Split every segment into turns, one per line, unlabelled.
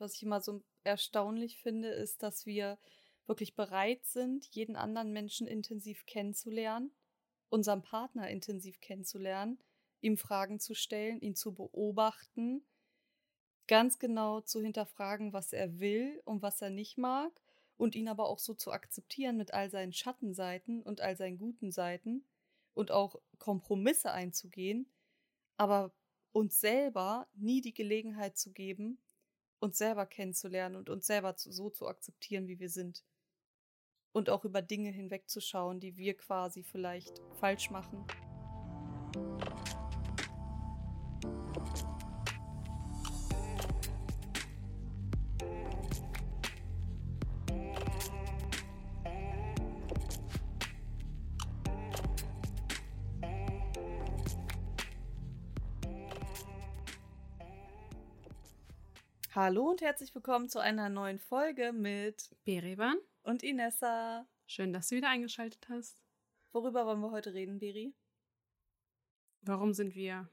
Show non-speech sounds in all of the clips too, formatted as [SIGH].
was ich immer so erstaunlich finde, ist, dass wir wirklich bereit sind, jeden anderen Menschen intensiv kennenzulernen, unseren Partner intensiv kennenzulernen, ihm Fragen zu stellen, ihn zu beobachten, ganz genau zu hinterfragen, was er will und was er nicht mag und ihn aber auch so zu akzeptieren mit all seinen Schattenseiten und all seinen guten Seiten und auch Kompromisse einzugehen, aber uns selber nie die Gelegenheit zu geben, uns selber kennenzulernen und uns selber zu, so zu akzeptieren, wie wir sind. Und auch über Dinge hinwegzuschauen, die wir quasi vielleicht falsch machen. Hallo und herzlich willkommen zu einer neuen Folge mit
Beriban
und Inessa.
Schön, dass du wieder eingeschaltet hast.
Worüber wollen wir heute reden, Beri?
Warum sind wir,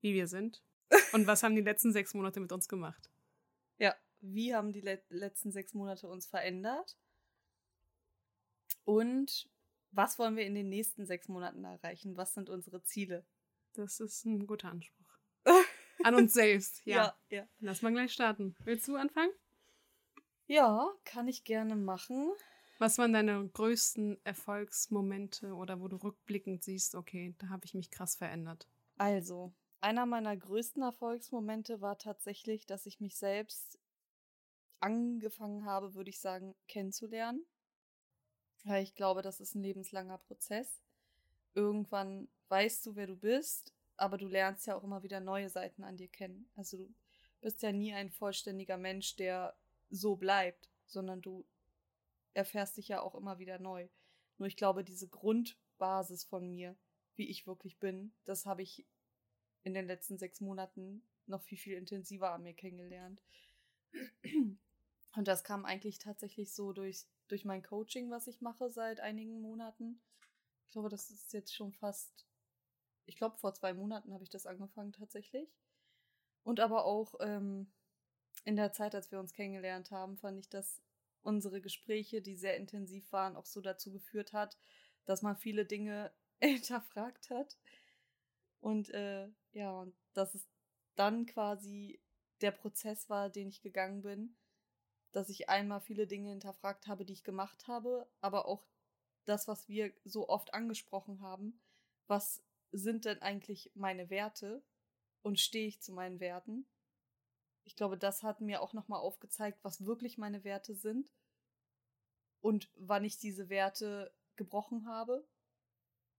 wie wir sind? [LAUGHS] Und was haben die letzten sechs Monate mit uns gemacht?
Ja, wie haben die le letzten sechs Monate uns verändert? Und was wollen wir in den nächsten sechs Monaten erreichen? Was sind unsere Ziele?
Das ist ein guter Anspruch. An uns selbst, ja.
Ja, ja.
Lass mal gleich starten. Willst du anfangen?
Ja, kann ich gerne machen.
Was waren deine größten Erfolgsmomente oder wo du rückblickend siehst, okay, da habe ich mich krass verändert?
Also, einer meiner größten Erfolgsmomente war tatsächlich, dass ich mich selbst angefangen habe, würde ich sagen, kennenzulernen. Weil ich glaube, das ist ein lebenslanger Prozess. Irgendwann weißt du, wer du bist, aber du lernst ja auch immer wieder neue Seiten an dir kennen. Also du bist ja nie ein vollständiger Mensch, der so bleibt, sondern du erfährst dich ja auch immer wieder neu. Nur ich glaube, diese Grundbasis von mir, wie ich wirklich bin, das habe ich in den letzten sechs Monaten noch viel, viel intensiver an mir kennengelernt. Und das kam eigentlich tatsächlich so durch, durch mein Coaching, was ich mache seit einigen Monaten. Ich glaube, das ist jetzt schon fast ich glaube, vor zwei Monaten habe ich das angefangen tatsächlich. Und aber auch ähm, in der Zeit, als wir uns kennengelernt haben, fand ich, dass unsere Gespräche, die sehr intensiv waren, auch so dazu geführt hat, dass man viele Dinge [LAUGHS] hinterfragt hat. Und äh, ja, und dass es dann quasi der Prozess war, den ich gegangen bin, dass ich einmal viele Dinge hinterfragt habe, die ich gemacht habe, aber auch das, was wir so oft angesprochen haben, was sind denn eigentlich meine Werte und stehe ich zu meinen Werten? Ich glaube, das hat mir auch nochmal aufgezeigt, was wirklich meine Werte sind und wann ich diese Werte gebrochen habe,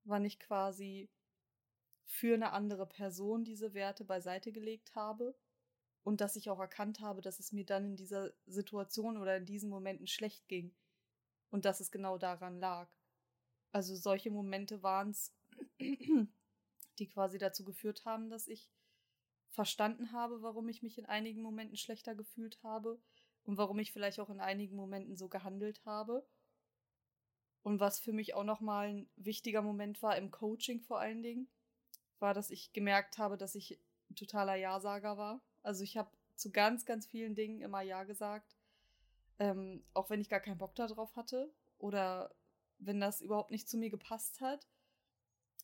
wann ich quasi für eine andere Person diese Werte beiseite gelegt habe und dass ich auch erkannt habe, dass es mir dann in dieser Situation oder in diesen Momenten schlecht ging und dass es genau daran lag. Also solche Momente waren es, die quasi dazu geführt haben, dass ich verstanden habe, warum ich mich in einigen Momenten schlechter gefühlt habe und warum ich vielleicht auch in einigen Momenten so gehandelt habe. Und was für mich auch nochmal ein wichtiger Moment war im Coaching vor allen Dingen, war, dass ich gemerkt habe, dass ich ein totaler Ja-Sager war. Also ich habe zu ganz, ganz vielen Dingen immer Ja gesagt, ähm, auch wenn ich gar keinen Bock darauf hatte oder wenn das überhaupt nicht zu mir gepasst hat.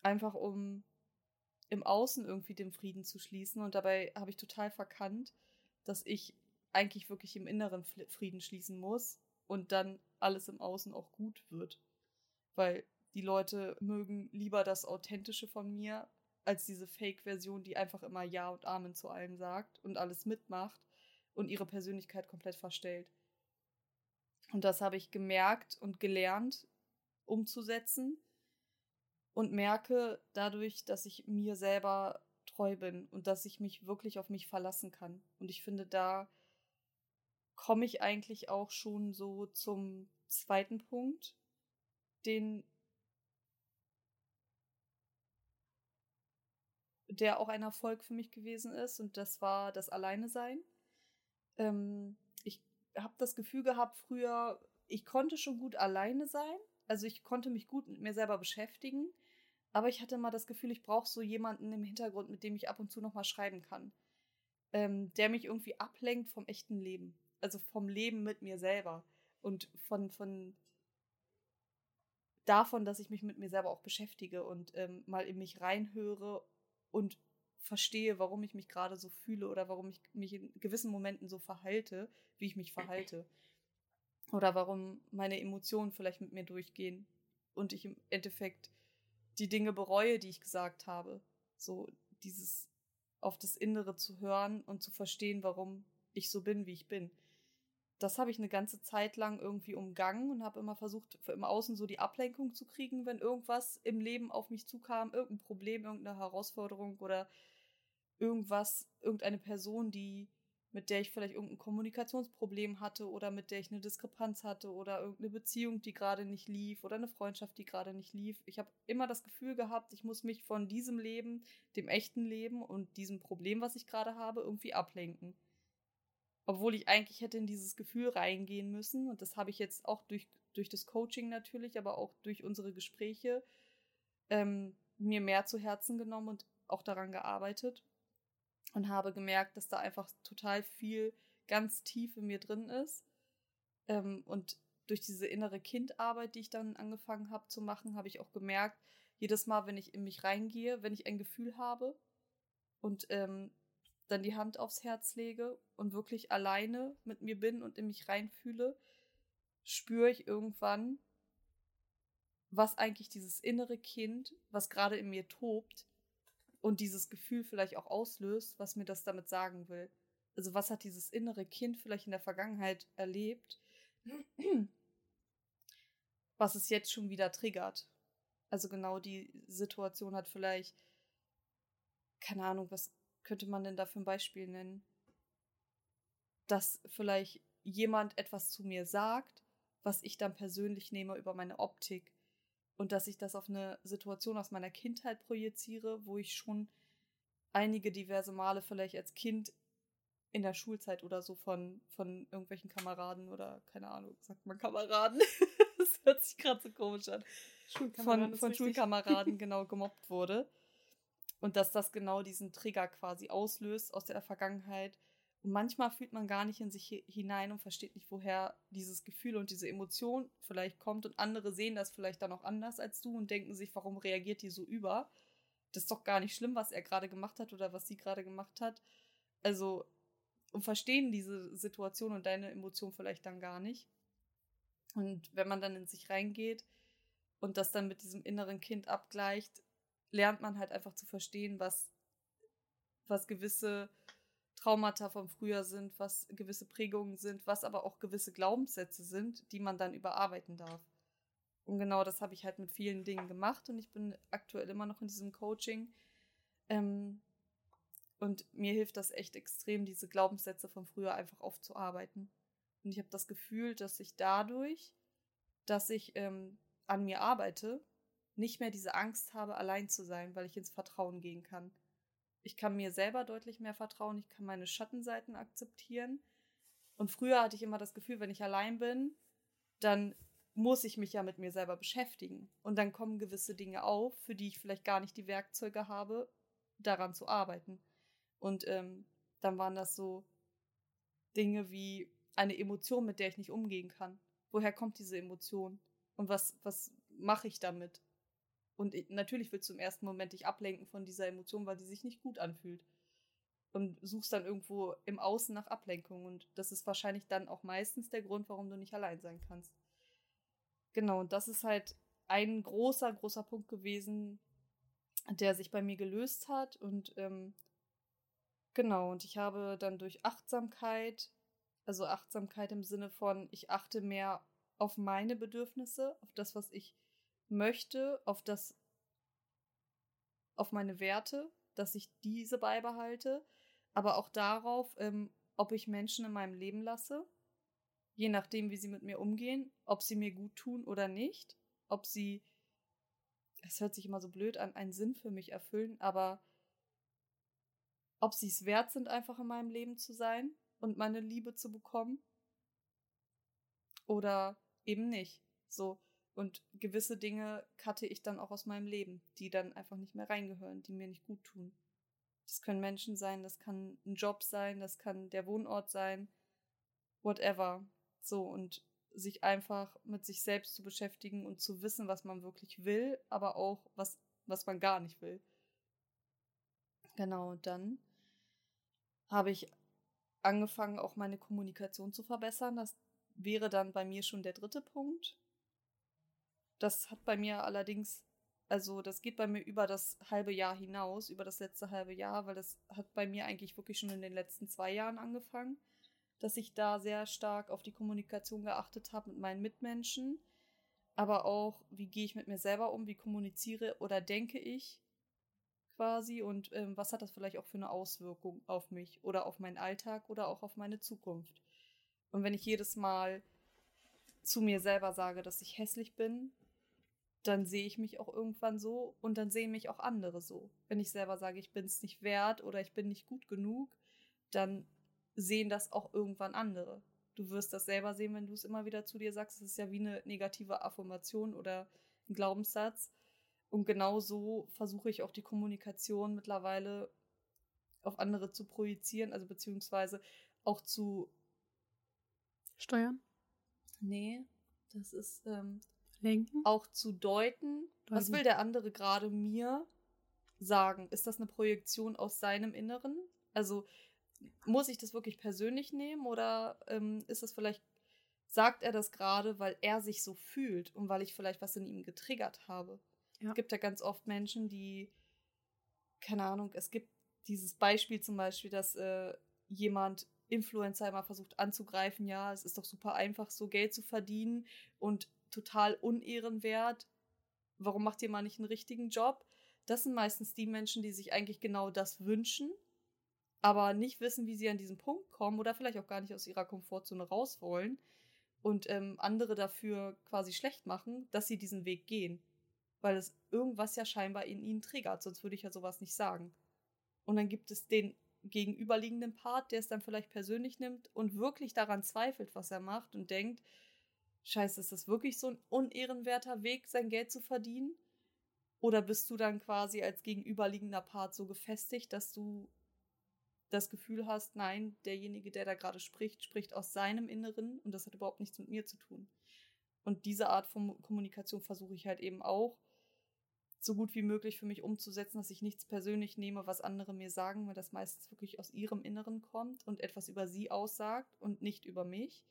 Einfach um im Außen irgendwie den Frieden zu schließen. Und dabei habe ich total verkannt, dass ich eigentlich wirklich im Inneren Frieden schließen muss und dann alles im Außen auch gut wird. Weil die Leute mögen lieber das Authentische von mir als diese Fake-Version, die einfach immer Ja und Amen zu allem sagt und alles mitmacht und ihre Persönlichkeit komplett verstellt. Und das habe ich gemerkt und gelernt umzusetzen und merke dadurch, dass ich mir selber treu bin und dass ich mich wirklich auf mich verlassen kann. Und ich finde, da komme ich eigentlich auch schon so zum zweiten Punkt, den der auch ein Erfolg für mich gewesen ist und das war das Alleine sein. Ähm, ich habe das Gefühl gehabt früher, ich konnte schon gut alleine sein, also ich konnte mich gut mit mir selber beschäftigen, aber ich hatte immer das Gefühl, ich brauche so jemanden im Hintergrund, mit dem ich ab und zu nochmal schreiben kann. ähm, der mich irgendwie ablenkt vom echten Leben. Also vom Leben mit mir selber. Und von, von davon, dass ich mich mit mir selber auch beschäftige und ähm, mal in mich reinhöre und verstehe, warum ich mich gerade so fühle oder warum ich mich in gewissen Momenten so verhalte, wie ich mich verhalte. Oder warum meine Emotionen vielleicht mit mir durchgehen und ich im Endeffekt die Dinge bereue, die ich gesagt habe. So dieses auf das Innere zu hören und zu verstehen, warum ich so bin, wie ich bin. Das habe ich eine ganze Zeit lang irgendwie umgangen und habe immer versucht, im Außen so die Ablenkung zu kriegen, wenn irgendwas im Leben auf mich zukam, irgendein Problem, irgendeine Herausforderung oder irgendwas, irgendeine Person, die mit der ich vielleicht irgendein Kommunikationsproblem hatte oder mit der ich eine Diskrepanz hatte oder irgendeine Beziehung, die gerade nicht lief oder eine Freundschaft, die gerade nicht lief. Ich habe immer das Gefühl gehabt, ich muss mich von diesem Leben, dem echten Leben und diesem Problem, was ich gerade habe, irgendwie ablenken. Obwohl ich eigentlich hätte in dieses Gefühl reingehen müssen und das habe ich jetzt auch durch, durch das Coaching natürlich, aber auch durch unsere Gespräche ähm, mir mehr zu Herzen genommen und auch daran gearbeitet und habe gemerkt, dass da einfach total viel ganz tief in mir drin ist. Ähm, und durch diese innere Kindarbeit, die ich dann angefangen habe zu machen, habe ich auch gemerkt, jedes Mal, wenn ich in mich reingehe, wenn ich ein Gefühl habe und ähm, dann die Hand aufs Herz lege und wirklich alleine mit mir bin und in mich reinfühle, spüre ich irgendwann, was eigentlich dieses innere Kind, was gerade in mir tobt, und dieses Gefühl vielleicht auch auslöst, was mir das damit sagen will. Also was hat dieses innere Kind vielleicht in der Vergangenheit erlebt, was es jetzt schon wieder triggert. Also genau die Situation hat vielleicht, keine Ahnung, was könnte man denn da für ein Beispiel nennen? Dass vielleicht jemand etwas zu mir sagt, was ich dann persönlich nehme über meine Optik und dass ich das auf eine Situation aus meiner Kindheit projiziere, wo ich schon einige diverse Male vielleicht als Kind in der Schulzeit oder so von, von irgendwelchen Kameraden oder keine Ahnung, sagt man Kameraden? [LAUGHS] das hört sich gerade so komisch an. Von, von Schulkameraden [LAUGHS] genau gemobbt wurde. Und dass das genau diesen Trigger quasi auslöst aus der Vergangenheit, und manchmal fühlt man gar nicht in sich hinein und versteht nicht, woher dieses Gefühl und diese Emotion vielleicht kommt. Und andere sehen das vielleicht dann auch anders als du und denken sich, warum reagiert die so über? Das ist doch gar nicht schlimm, was er gerade gemacht hat oder was sie gerade gemacht hat. Also, und verstehen diese Situation und deine Emotion vielleicht dann gar nicht. Und wenn man dann in sich reingeht und das dann mit diesem inneren Kind abgleicht, lernt man halt einfach zu verstehen, was, was gewisse Traumata vom Frühjahr sind, was gewisse Prägungen sind, was aber auch gewisse Glaubenssätze sind, die man dann überarbeiten darf. Und genau das habe ich halt mit vielen Dingen gemacht und ich bin aktuell immer noch in diesem Coaching. Ähm, und mir hilft das echt extrem, diese Glaubenssätze von früher einfach aufzuarbeiten. Und ich habe das Gefühl, dass ich dadurch, dass ich ähm, an mir arbeite, nicht mehr diese Angst habe, allein zu sein, weil ich ins Vertrauen gehen kann. Ich kann mir selber deutlich mehr vertrauen. Ich kann meine Schattenseiten akzeptieren. Und früher hatte ich immer das Gefühl, wenn ich allein bin, dann muss ich mich ja mit mir selber beschäftigen. Und dann kommen gewisse Dinge auf, für die ich vielleicht gar nicht die Werkzeuge habe, daran zu arbeiten. Und ähm, dann waren das so Dinge wie eine Emotion, mit der ich nicht umgehen kann. Woher kommt diese Emotion? Und was, was mache ich damit? Und ich, natürlich willst du im ersten Moment dich ablenken von dieser Emotion, weil die sich nicht gut anfühlt. Und suchst dann irgendwo im Außen nach Ablenkung. Und das ist wahrscheinlich dann auch meistens der Grund, warum du nicht allein sein kannst. Genau, und das ist halt ein großer, großer Punkt gewesen, der sich bei mir gelöst hat. Und ähm, genau, und ich habe dann durch Achtsamkeit, also Achtsamkeit im Sinne von, ich achte mehr auf meine Bedürfnisse, auf das, was ich möchte, auf das, auf meine Werte, dass ich diese beibehalte, aber auch darauf, ähm, ob ich Menschen in meinem Leben lasse, je nachdem, wie sie mit mir umgehen, ob sie mir gut tun oder nicht, ob sie, es hört sich immer so blöd an, einen Sinn für mich erfüllen, aber ob sie es wert sind, einfach in meinem Leben zu sein und meine Liebe zu bekommen oder eben nicht. So, und gewisse Dinge cutte ich dann auch aus meinem Leben, die dann einfach nicht mehr reingehören, die mir nicht gut tun. Das können Menschen sein, das kann ein Job sein, das kann der Wohnort sein, whatever. So, und sich einfach mit sich selbst zu beschäftigen und zu wissen, was man wirklich will, aber auch was, was man gar nicht will. Genau, dann habe ich angefangen, auch meine Kommunikation zu verbessern. Das wäre dann bei mir schon der dritte Punkt. Das hat bei mir allerdings, also das geht bei mir über das halbe Jahr hinaus, über das letzte halbe Jahr, weil das hat bei mir eigentlich wirklich schon in den letzten zwei Jahren angefangen dass ich da sehr stark auf die Kommunikation geachtet habe mit meinen Mitmenschen, aber auch, wie gehe ich mit mir selber um, wie kommuniziere oder denke ich quasi und ähm, was hat das vielleicht auch für eine Auswirkung auf mich oder auf meinen Alltag oder auch auf meine Zukunft. Und wenn ich jedes Mal zu mir selber sage, dass ich hässlich bin, dann sehe ich mich auch irgendwann so und dann sehen mich auch andere so. Wenn ich selber sage, ich bin es nicht wert oder ich bin nicht gut genug, dann sehen das auch irgendwann andere. Du wirst das selber sehen, wenn du es immer wieder zu dir sagst. Es ist ja wie eine negative Affirmation oder ein Glaubenssatz. Und genau so versuche ich auch die Kommunikation mittlerweile auf andere zu projizieren, also beziehungsweise auch zu
steuern.
Nee, das ist ähm,
lenken.
Auch zu deuten. Was will der andere gerade mir sagen? Ist das eine Projektion aus seinem Inneren? Also muss ich das wirklich persönlich nehmen oder ähm, ist das vielleicht, sagt er das gerade, weil er sich so fühlt und weil ich vielleicht was in ihm getriggert habe? Ja. Es gibt ja ganz oft Menschen, die, keine Ahnung, es gibt dieses Beispiel zum Beispiel, dass äh, jemand Influencer immer versucht anzugreifen, ja, es ist doch super einfach, so Geld zu verdienen und total unehrenwert. Warum macht ihr mal nicht einen richtigen Job? Das sind meistens die Menschen, die sich eigentlich genau das wünschen aber nicht wissen, wie sie an diesen Punkt kommen oder vielleicht auch gar nicht aus ihrer Komfortzone raus wollen und ähm, andere dafür quasi schlecht machen, dass sie diesen Weg gehen. Weil es irgendwas ja scheinbar in ihnen triggert, sonst würde ich ja sowas nicht sagen. Und dann gibt es den gegenüberliegenden Part, der es dann vielleicht persönlich nimmt und wirklich daran zweifelt, was er macht und denkt, scheiße, ist das wirklich so ein unehrenwerter Weg, sein Geld zu verdienen? Oder bist du dann quasi als gegenüberliegender Part so gefestigt, dass du das Gefühl hast, nein, derjenige, der da gerade spricht, spricht aus seinem Inneren und das hat überhaupt nichts mit mir zu tun. Und diese Art von Kommunikation versuche ich halt eben auch so gut wie möglich für mich umzusetzen, dass ich nichts persönlich nehme, was andere mir sagen, weil das meistens wirklich aus ihrem Inneren kommt und etwas über sie aussagt und nicht über mich.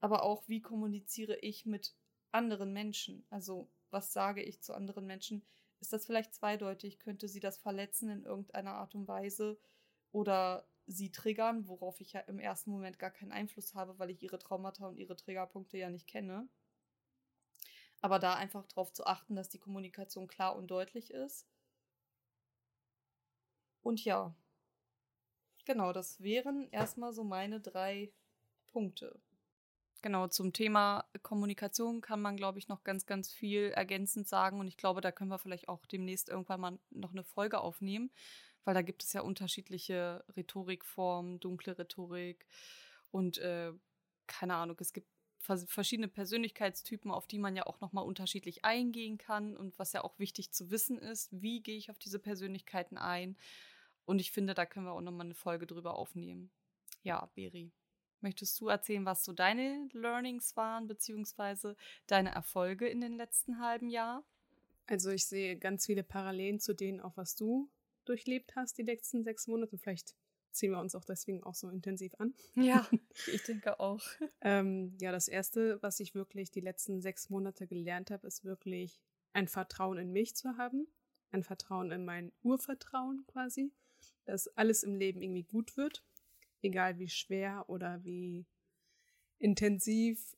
Aber auch, wie kommuniziere ich mit anderen Menschen? Also, was sage ich zu anderen Menschen? Ist das vielleicht zweideutig? Könnte sie das verletzen in irgendeiner Art und Weise? oder sie triggern, worauf ich ja im ersten Moment gar keinen Einfluss habe, weil ich ihre Traumata und ihre Triggerpunkte ja nicht kenne. Aber da einfach darauf zu achten, dass die Kommunikation klar und deutlich ist. Und ja, genau, das wären erstmal so meine drei Punkte. Genau, zum Thema Kommunikation kann man, glaube ich, noch ganz, ganz viel ergänzend sagen. Und ich glaube, da können wir vielleicht auch demnächst irgendwann mal noch eine Folge aufnehmen weil da gibt es ja unterschiedliche Rhetorikformen, dunkle Rhetorik und äh, keine Ahnung, es gibt verschiedene Persönlichkeitstypen, auf die man ja auch nochmal unterschiedlich eingehen kann und was ja auch wichtig zu wissen ist, wie gehe ich auf diese Persönlichkeiten ein. Und ich finde, da können wir auch nochmal eine Folge drüber aufnehmen. Ja, Beri, möchtest du erzählen, was so deine Learnings waren, beziehungsweise deine Erfolge in den letzten halben Jahr?
Also ich sehe ganz viele Parallelen zu denen, auch was du durchlebt hast, die letzten sechs Monate. Vielleicht ziehen wir uns auch deswegen auch so intensiv an.
Ja, [LAUGHS] ich denke auch.
ähm, ja, das Erste, was ich wirklich die letzten sechs Monate gelernt habe, ist wirklich ein Vertrauen in mich zu haben. Ein Vertrauen in mein Urvertrauen quasi, dass alles im Leben irgendwie gut wird. Egal wie schwer oder wie intensiv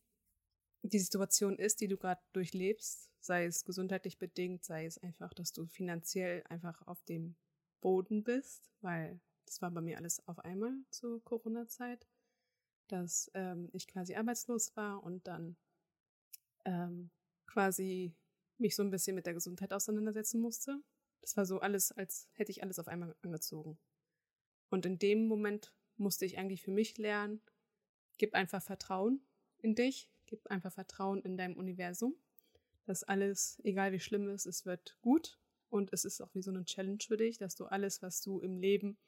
die Situation ist, die du gerade durchlebst, sei es gesundheitlich bedingt, sei es einfach, dass du finanziell einfach auf dem Boden bist, weil das war bei mir alles auf einmal zur Corona-Zeit, dass ähm, ich quasi arbeitslos war und dann ähm, quasi mich so ein bisschen mit der Gesundheit auseinandersetzen musste. Das war so alles, als hätte ich alles auf einmal angezogen. Und in dem Moment musste ich eigentlich für mich lernen, gib einfach Vertrauen in dich, gib einfach Vertrauen in deinem Universum, dass alles, egal wie schlimm es ist, es wird gut und es ist auch wie so eine Challenge für dich, dass du alles, was du im Leben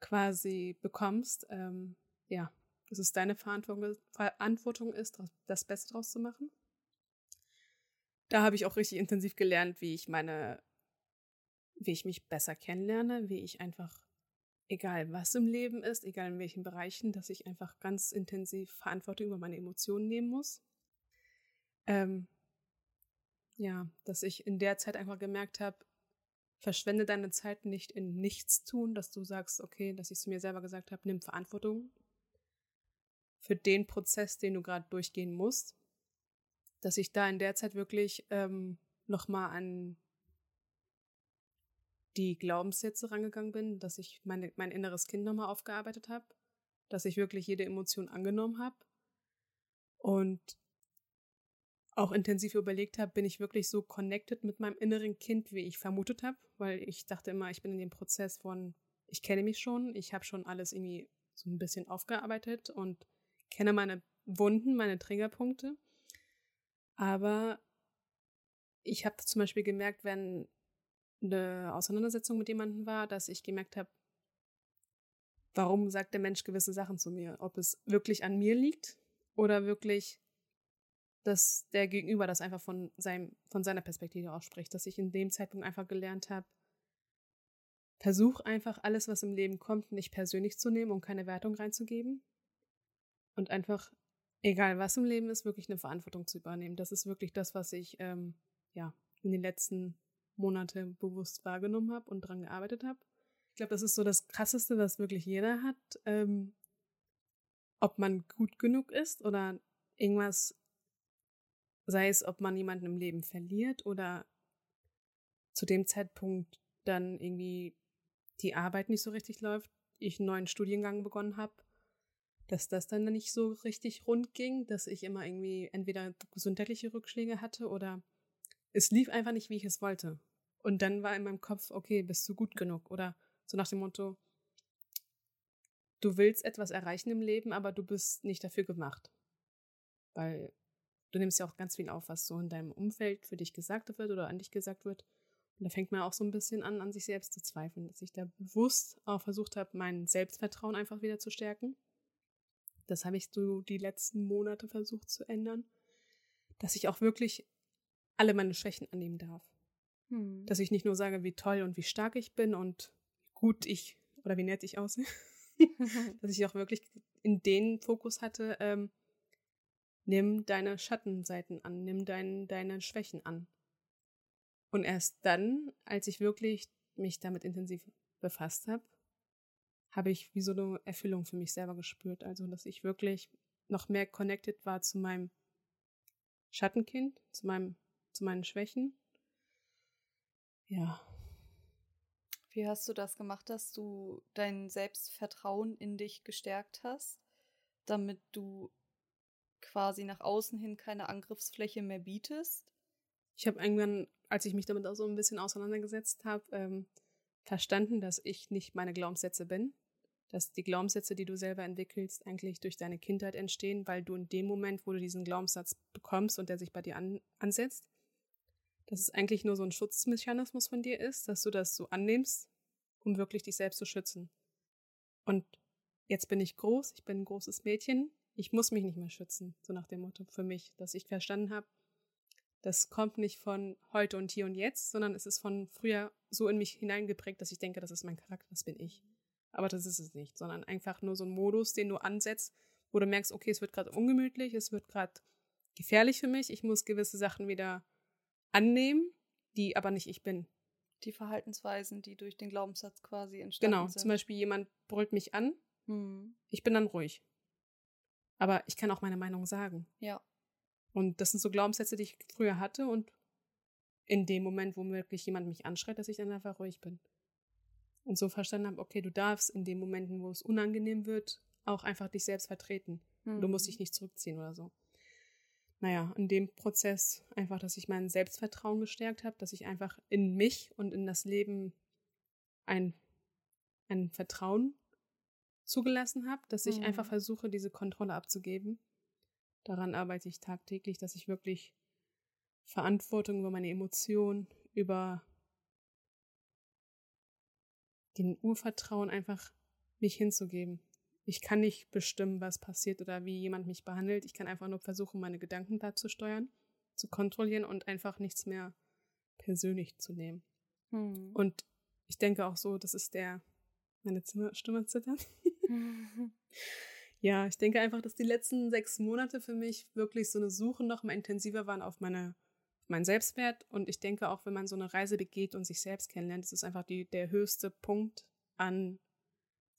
quasi bekommst, ähm, ja, dass es deine Verantwortung, ist, das Beste draus zu machen. Da habe ich auch richtig intensiv gelernt, wie ich meine, wie ich mich besser kennenlerne, wie ich einfach, egal was im Leben ist, egal in welchen Bereichen, dass ich einfach ganz intensiv Verantwortung über meine Emotionen nehmen muss. Ähm, ja, dass ich in der Zeit einfach gemerkt habe, verschwende deine Zeit nicht in nichts tun, dass du sagst, okay, dass ich zu mir selber gesagt habe, nimm Verantwortung für den Prozess, den du gerade durchgehen musst, dass ich da in der Zeit wirklich ähm, nochmal an die Glaubenssätze rangegangen bin, dass ich meine, mein inneres Kind nochmal aufgearbeitet habe, dass ich wirklich jede Emotion angenommen habe und auch intensiv überlegt habe, bin ich wirklich so connected mit meinem inneren Kind, wie ich vermutet habe, weil ich dachte immer, ich bin in dem Prozess von, ich kenne mich schon, ich habe schon alles irgendwie so ein bisschen aufgearbeitet und kenne meine Wunden, meine Triggerpunkte. Aber ich habe zum Beispiel gemerkt, wenn eine Auseinandersetzung mit jemandem war, dass ich gemerkt habe, warum sagt der Mensch gewisse Sachen zu mir? Ob es wirklich an mir liegt oder wirklich dass der Gegenüber das einfach von, seinem, von seiner Perspektive ausspricht, dass ich in dem Zeitpunkt einfach gelernt habe, versuch einfach alles, was im Leben kommt, nicht persönlich zu nehmen und keine Wertung reinzugeben und einfach, egal was im Leben ist, wirklich eine Verantwortung zu übernehmen. Das ist wirklich das, was ich ähm, ja in den letzten Monaten bewusst wahrgenommen habe und dran gearbeitet habe. Ich glaube, das ist so das Krasseste, was wirklich jeder hat. Ähm, ob man gut genug ist oder irgendwas sei es, ob man jemanden im Leben verliert oder zu dem Zeitpunkt dann irgendwie die Arbeit nicht so richtig läuft, ich einen neuen Studiengang begonnen habe, dass das dann nicht so richtig rund ging, dass ich immer irgendwie entweder gesundheitliche Rückschläge hatte oder es lief einfach nicht, wie ich es wollte. Und dann war in meinem Kopf, okay, bist du gut genug? Oder so nach dem Motto, du willst etwas erreichen im Leben, aber du bist nicht dafür gemacht. Weil du nimmst ja auch ganz viel auf, was so in deinem Umfeld für dich gesagt wird oder an dich gesagt wird. Und da fängt man auch so ein bisschen an, an sich selbst zu zweifeln, dass ich da bewusst auch versucht habe, mein Selbstvertrauen einfach wieder zu stärken. Das habe ich so die letzten Monate versucht zu ändern, dass ich auch wirklich alle meine Schwächen annehmen darf. Hm. Dass ich nicht nur sage, wie toll und wie stark ich bin und gut ich oder wie nett ich aussehe, [LAUGHS] dass ich auch wirklich in den Fokus hatte, ähm, Nimm deine Schattenseiten an, nimm dein, deine Schwächen an. Und erst dann, als ich wirklich mich damit intensiv befasst habe, habe ich wie so eine Erfüllung für mich selber gespürt. Also, dass ich wirklich noch mehr connected war zu meinem Schattenkind, zu meinem, zu meinen Schwächen. Ja.
Wie hast du das gemacht, dass du dein Selbstvertrauen in dich gestärkt hast, damit du quasi nach außen hin keine Angriffsfläche mehr bietest?
Ich habe irgendwann, als ich mich damit auch so ein bisschen auseinandergesetzt habe, ähm, verstanden, dass ich nicht meine Glaubenssätze bin. Dass die Glaubenssätze, die du selber entwickelst, eigentlich durch deine Kindheit entstehen, weil du in dem Moment, wo du diesen Glaubenssatz bekommst und der sich bei dir an, ansetzt, dass es eigentlich nur so ein Schutzmechanismus von dir ist, dass du das so annimmst, um wirklich dich selbst zu schützen. Und jetzt bin ich groß, ich bin ein großes Mädchen, ich muss mich nicht mehr schützen, so nach dem Motto für mich, dass ich verstanden habe, das kommt nicht von heute und hier und jetzt, sondern es ist von früher so in mich hineingeprägt, dass ich denke, das ist mein Charakter, das bin ich. Aber das ist es nicht, sondern einfach nur so ein Modus, den du ansetzt, wo du merkst, okay, es wird gerade ungemütlich, es wird gerade gefährlich für mich, ich muss gewisse Sachen wieder annehmen, die aber nicht ich bin.
Die Verhaltensweisen, die durch den Glaubenssatz quasi entstanden
genau,
sind.
Zum Beispiel jemand brüllt mich an, hm. ich bin dann ruhig. Aber ich kann auch meine Meinung sagen.
Ja.
Und das sind so Glaubenssätze, die ich früher hatte und in dem Moment, wo wirklich jemand mich anschreit, dass ich dann einfach ruhig bin. Und so verstanden habe, okay, du darfst in den Momenten, wo es unangenehm wird, auch einfach dich selbst vertreten. Mhm. Du musst dich nicht zurückziehen oder so. Naja, in dem Prozess einfach, dass ich mein Selbstvertrauen gestärkt habe, dass ich einfach in mich und in das Leben ein, ein Vertrauen zugelassen habe, dass ich mhm. einfach versuche, diese Kontrolle abzugeben. Daran arbeite ich tagtäglich, dass ich wirklich Verantwortung über meine Emotionen, über den Urvertrauen einfach mich hinzugeben. Ich kann nicht bestimmen, was passiert oder wie jemand mich behandelt. Ich kann einfach nur versuchen, meine Gedanken da zu steuern, zu kontrollieren und einfach nichts mehr persönlich zu nehmen. Hm. Und ich denke auch so, das ist der, meine Stimme zittert. [LAUGHS] ja, ich denke einfach, dass die letzten sechs Monate für mich wirklich so eine Suche noch mal intensiver waren auf meine mein Selbstwert und ich denke auch, wenn man so eine Reise begeht und sich selbst kennenlernt, ist es einfach die, der höchste Punkt an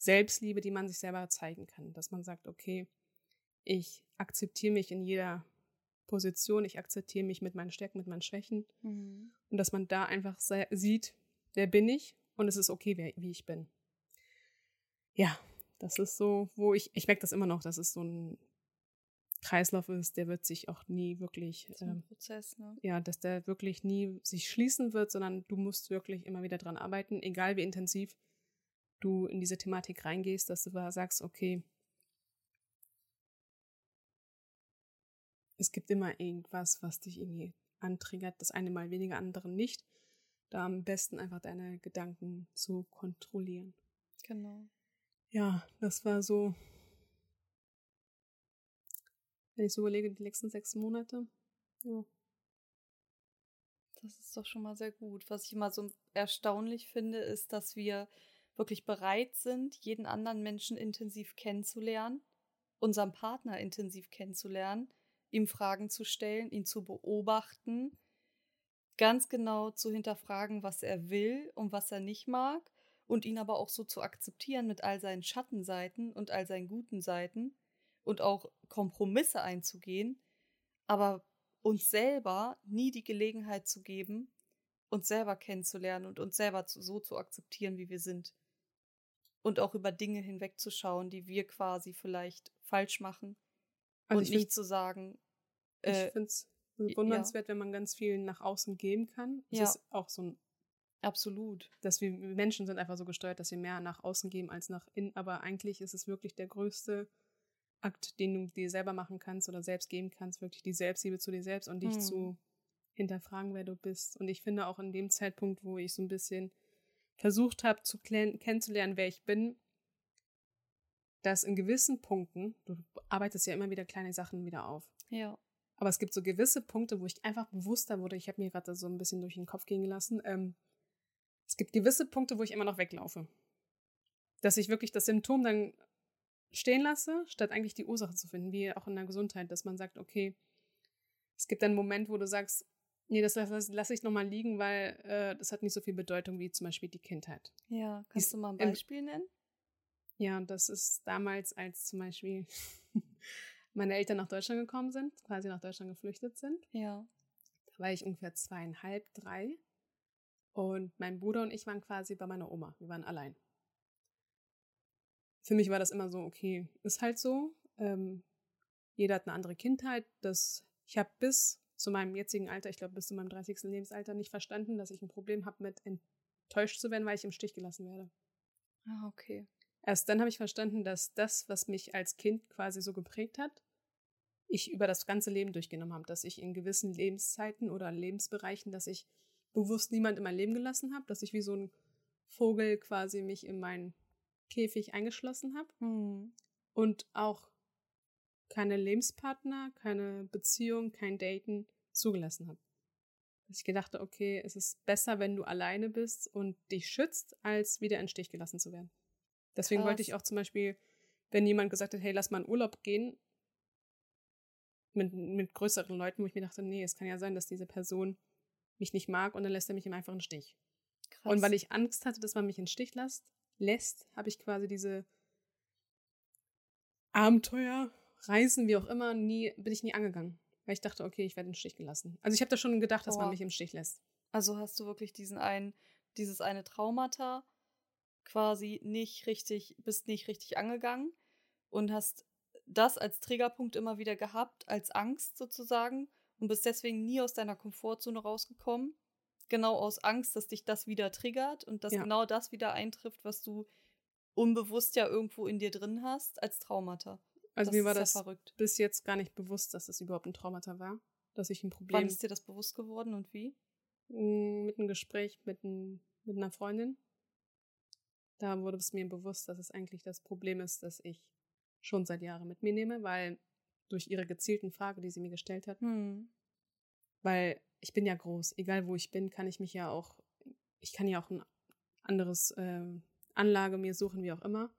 Selbstliebe, die man sich selber zeigen kann. Dass man sagt, okay, ich akzeptiere mich in jeder Position, ich akzeptiere mich mit meinen Stärken, mit meinen Schwächen. Mhm. Und dass man da einfach sieht, wer bin ich und es ist okay, wer, wie ich bin. Ja, das ist so, wo ich, ich merke das immer noch, das ist so ein Kreislauf ist, der wird sich auch nie wirklich, ähm,
Prozess, ne?
ja, dass der wirklich nie sich schließen wird, sondern du musst wirklich immer wieder dran arbeiten, egal wie intensiv du in diese Thematik reingehst, dass du sagst, okay, es gibt immer irgendwas, was dich irgendwie antriggert, das eine mal weniger, andere nicht. Da am besten einfach deine Gedanken zu kontrollieren.
Genau.
Ja, das war so wenn ich so überlege, die letzten sechs Monate. Ja.
Das ist doch schon mal sehr gut. Was ich immer so erstaunlich finde, ist, dass wir wirklich bereit sind, jeden anderen Menschen intensiv kennenzulernen, unseren Partner intensiv kennenzulernen, ihm Fragen zu stellen, ihn zu beobachten, ganz genau zu hinterfragen, was er will und was er nicht mag und ihn aber auch so zu akzeptieren mit all seinen Schattenseiten und all seinen guten Seiten und auch Kompromisse einzugehen, aber uns selber nie die Gelegenheit zu geben, uns selber kennenzulernen und uns selber so zu akzeptieren, wie wir sind. Und auch über Dinge hinwegzuschauen, die wir quasi vielleicht falsch machen. Also und nicht zu sagen.
Äh, ich finde es bewundernswert, ja. wenn man ganz viel nach außen geben kann. Das ja. ist auch so ein
Absolut.
Dass wir Menschen sind einfach so gesteuert, dass wir mehr nach außen geben als nach innen. Aber eigentlich ist es wirklich der größte Akt, den du dir selber machen kannst oder selbst geben kannst, wirklich die Selbstliebe zu dir selbst und dich hm. zu hinterfragen, wer du bist. Und ich finde auch in dem Zeitpunkt, wo ich so ein bisschen versucht habe, zu kennenzulernen, wer ich bin, dass in gewissen Punkten, du arbeitest ja immer wieder kleine Sachen wieder auf.
Ja.
Aber es gibt so gewisse Punkte, wo ich einfach bewusster wurde, ich habe mir gerade so ein bisschen durch den Kopf gehen lassen, ähm, es gibt gewisse Punkte, wo ich immer noch weglaufe. Dass ich wirklich das Symptom dann stehen lasse, statt eigentlich die Ursache zu finden, wie auch in der Gesundheit, dass man sagt, okay, es gibt einen Moment, wo du sagst, nee, das lasse lass ich nochmal liegen, weil äh, das hat nicht so viel Bedeutung wie zum Beispiel die Kindheit.
Ja, kannst die, du mal ein Beispiel ähm, nennen?
Ja, und das ist damals, als zum Beispiel [LAUGHS] meine Eltern nach Deutschland gekommen sind, quasi nach Deutschland geflüchtet sind.
Ja.
Da war ich ungefähr zweieinhalb, drei. Und mein Bruder und ich waren quasi bei meiner Oma. Wir waren allein für mich war das immer so, okay, ist halt so. Ähm, jeder hat eine andere Kindheit. Das, ich habe bis zu meinem jetzigen Alter, ich glaube bis zu meinem 30. Lebensalter, nicht verstanden, dass ich ein Problem habe, mit enttäuscht zu werden, weil ich im Stich gelassen werde.
Ah, okay.
Erst dann habe ich verstanden, dass das, was mich als Kind quasi so geprägt hat, ich über das ganze Leben durchgenommen habe, dass ich in gewissen Lebenszeiten oder Lebensbereichen, dass ich bewusst niemand in mein Leben gelassen habe, dass ich wie so ein Vogel quasi mich in mein Käfig eingeschlossen habe
mhm.
und auch keine Lebenspartner, keine Beziehung, kein Daten zugelassen habe. Dass ich gedachte, okay, es ist besser, wenn du alleine bist und dich schützt, als wieder in Stich gelassen zu werden. Deswegen Krass. wollte ich auch zum Beispiel, wenn jemand gesagt hat, hey, lass mal in Urlaub gehen, mit, mit größeren Leuten, wo ich mir dachte, nee, es kann ja sein, dass diese Person mich nicht mag und dann lässt er mich im einfachen Stich. Krass. Und weil ich Angst hatte, dass man mich in Stich lässt, lässt, habe ich quasi diese Abenteuer, Reisen, wie auch immer, nie, bin ich nie angegangen. Weil ich dachte, okay, ich werde im Stich gelassen. Also ich habe da schon gedacht, dass oh. man mich im Stich lässt.
Also hast du wirklich diesen einen, dieses eine Traumata quasi nicht richtig, bist nicht richtig angegangen und hast das als Triggerpunkt immer wieder gehabt, als Angst sozusagen und bist deswegen nie aus deiner Komfortzone rausgekommen genau aus Angst, dass dich das wieder triggert und dass ja. genau das wieder eintrifft, was du unbewusst ja irgendwo in dir drin hast, als Traumata.
Also das mir war das verrückt. bis jetzt gar nicht bewusst, dass das überhaupt ein Traumata war, dass ich ein Problem.
Wann ist dir das bewusst geworden und wie?
Hm, mit einem Gespräch mit, ein, mit einer Freundin. da wurde es mir bewusst, dass es eigentlich das Problem ist, das ich schon seit Jahren mit mir nehme, weil durch ihre gezielten Frage, die sie mir gestellt hat,
Hm.
weil ich bin ja groß, egal wo ich bin, kann ich mich ja auch, ich kann ja auch ein anderes ähm, Anlage mir suchen, wie auch immer.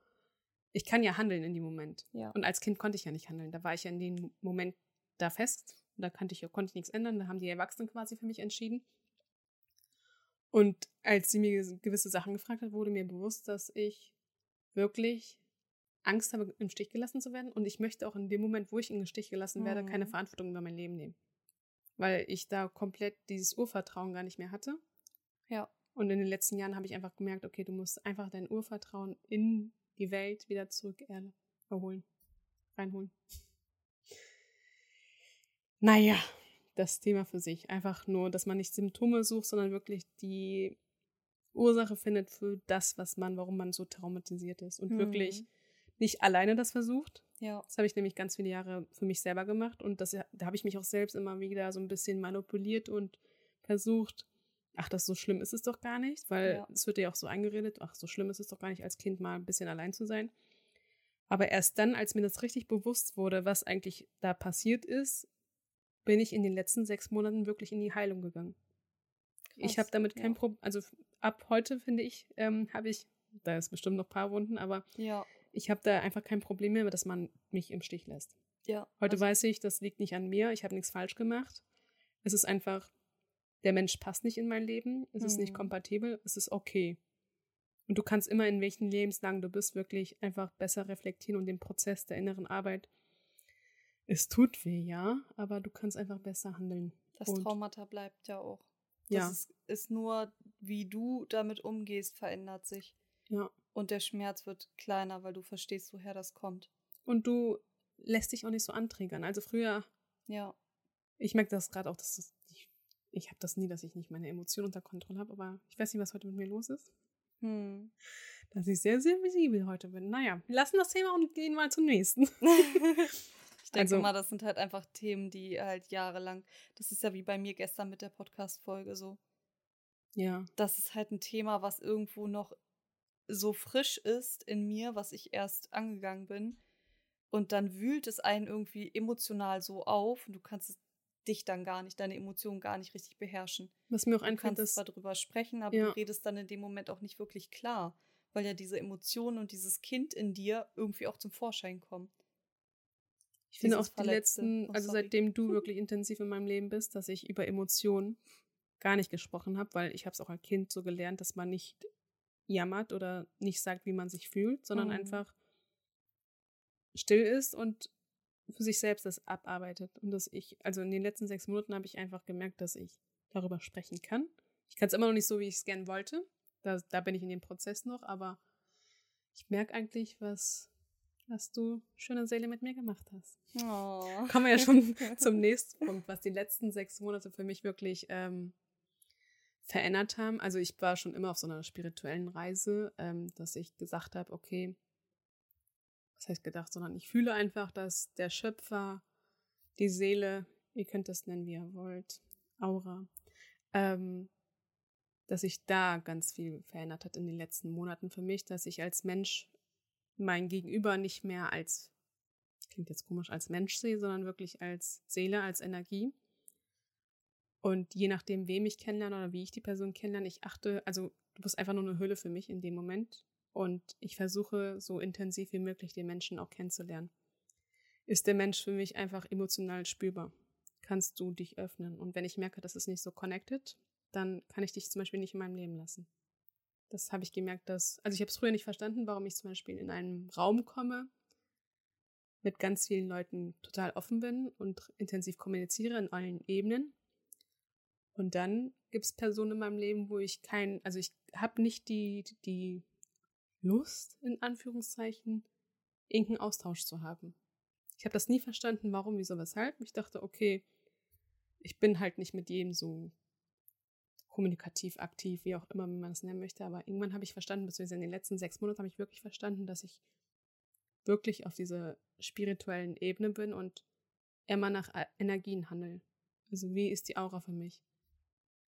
Ich kann ja handeln in dem Moment.
Ja.
Und als Kind konnte ich ja nicht handeln. Da war ich ja in dem Moment da fest. Da konnte ich, konnte ich nichts ändern. Da haben die Erwachsenen quasi für mich entschieden. Und als sie mir gewisse Sachen gefragt hat, wurde mir bewusst, dass ich wirklich Angst habe, im Stich gelassen zu werden. Und ich möchte auch in dem Moment, wo ich im Stich gelassen werde,
Mhm.
keine Verantwortung über mein Leben nehmen. Weil ich da komplett dieses Urvertrauen gar nicht mehr hatte.
Ja.
Und in den letzten Jahren habe ich einfach gemerkt, okay, du musst einfach dein Urvertrauen in die Welt wieder zurück er- erholen, reinholen. Naja, das Thema für sich. Einfach nur, dass man nicht Symptome sucht, sondern wirklich die Ursache findet für das, was man, warum man so traumatisiert ist. Und
Mhm.
wirklich nicht alleine das versucht.
Ja.
Das habe ich nämlich ganz viele Jahre für mich selber gemacht. Und das, da habe ich mich auch selbst immer wieder so ein bisschen manipuliert und versucht, ach, das so schlimm ist es doch gar nicht, weil
Ja.
es wird ja auch so eingeredet, ach, so schlimm ist es doch gar nicht, als Kind mal ein bisschen allein zu sein. Aber erst dann, als mir das richtig bewusst wurde, was eigentlich da passiert ist, bin ich in den letzten sechs Monaten wirklich in die Heilung gegangen. Ich
Krass,
habe damit kein
ja.
Problem, also ab heute finde ich, ähm, habe ich, da ist bestimmt noch ein paar Wunden, aber
Ja.
ich habe da einfach kein Problem mehr, dass man mich im Stich lässt.
Ja.
Heute
Also,
weiß ich, das liegt nicht an mir, ich habe nichts falsch gemacht. Es ist einfach, der Mensch passt nicht in mein Leben, es ist nicht
Mhm.
kompatibel, es ist okay. Und du kannst immer, in welchen Lebenslagen du bist, wirklich einfach besser reflektieren und den Prozess der inneren Arbeit. Es tut weh, ja, aber du kannst einfach besser handeln.
das
und-
Traumata bleibt ja auch.
Ja,
Das ist, ist nur, wie du damit umgehst, verändert sich.
ja.
Und der Schmerz wird kleiner, weil du verstehst, woher das kommt.
Und du lässt dich auch nicht so anträgern. Also früher,
Ja.
ich merke das gerade auch, dass das, ich, habe das nie, dass ich nicht meine Emotionen unter Kontrolle habe, aber ich weiß nicht, was heute mit mir los ist.
Hm.
dass ich sehr, sehr visibel heute bin. Naja, wir lassen das Thema und gehen mal zum nächsten. [LAUGHS]
ich denke
Also-
mal, das sind halt einfach Themen, die halt jahrelang, das ist ja wie bei mir gestern mit der Podcast-Folge so.
Ja,
Das ist halt ein Thema, was irgendwo noch so frisch ist in mir, was ich erst angegangen bin. Und dann wühlt es einen irgendwie emotional so auf und du kannst es dich dann gar nicht, deine Emotionen gar nicht richtig beherrschen.
was mir auch
Du
einfällt,
kannst
ist,
zwar drüber sprechen, aber
Ja.
du redest dann in dem Moment auch nicht wirklich klar, weil ja diese Emotionen und dieses Kind in dir irgendwie auch zum Vorschein kommen.
ich finde auch die
Verletzte.
letzten,
Oh,
also seitdem du wirklich intensiv in meinem Leben bist, dass ich über Emotionen gar nicht gesprochen habe, weil ich habe es auch als Kind so gelernt, dass man nicht jammert oder nicht sagt, wie man sich fühlt, sondern
Mhm.
einfach still ist und für sich selbst das abarbeitet. Und dass ich, also in den letzten sechs Monaten habe ich einfach gemerkt, dass ich darüber sprechen kann. Ich kann es immer noch nicht so, wie ich es gern wollte. Da, da bin ich in dem Prozess noch, aber ich merke eigentlich, was, was du schöne Seele mit mir gemacht hast.
Oh.
Kommen wir ja schon [LAUGHS] zum nächsten Punkt, was die letzten sechs Monate für mich wirklich ähm, verändert haben. Also ich war schon immer auf so einer spirituellen Reise, ähm, dass ich gesagt habe, okay, was heißt gedacht, sondern ich fühle einfach, dass der Schöpfer, die Seele, ihr könnt es nennen, wie ihr wollt, Aura, ähm, dass sich da ganz viel verändert hat in den letzten Monaten für mich, dass ich als Mensch mein Gegenüber nicht mehr als, klingt jetzt komisch, als Mensch sehe, sondern wirklich als Seele, als Energie. Und je nachdem, wem ich kennenlerne oder wie ich die Person kennenlerne, ich achte, also du bist einfach nur eine Hülle für mich in dem Moment. Und ich versuche so intensiv wie möglich den Menschen auch kennenzulernen. Ist der Mensch für mich einfach emotional spürbar? Kannst du dich öffnen? Und wenn ich merke, das ist nicht so connected, dann kann ich dich zum Beispiel nicht in meinem Leben lassen. Das habe ich gemerkt, dass, also ich habe es früher nicht verstanden, warum ich zum Beispiel in einen Raum komme, mit ganz vielen Leuten total offen bin und intensiv kommuniziere in allen Ebenen. Und dann gibt es Personen in meinem Leben, wo ich kein, also ich habe nicht die, die Lust, in Anführungszeichen, irgendeinen Austausch zu haben. Ich habe das nie verstanden, warum, wieso, weshalb. Ich dachte, okay, ich bin halt nicht mit jedem so kommunikativ aktiv, wie auch immer, man es nennen möchte. Aber irgendwann habe ich verstanden, beziehungsweise in den letzten sechs Monaten habe ich wirklich verstanden, dass ich wirklich auf dieser spirituellen Ebene bin und immer nach A- Energien handle. Also wie ist die Aura für mich?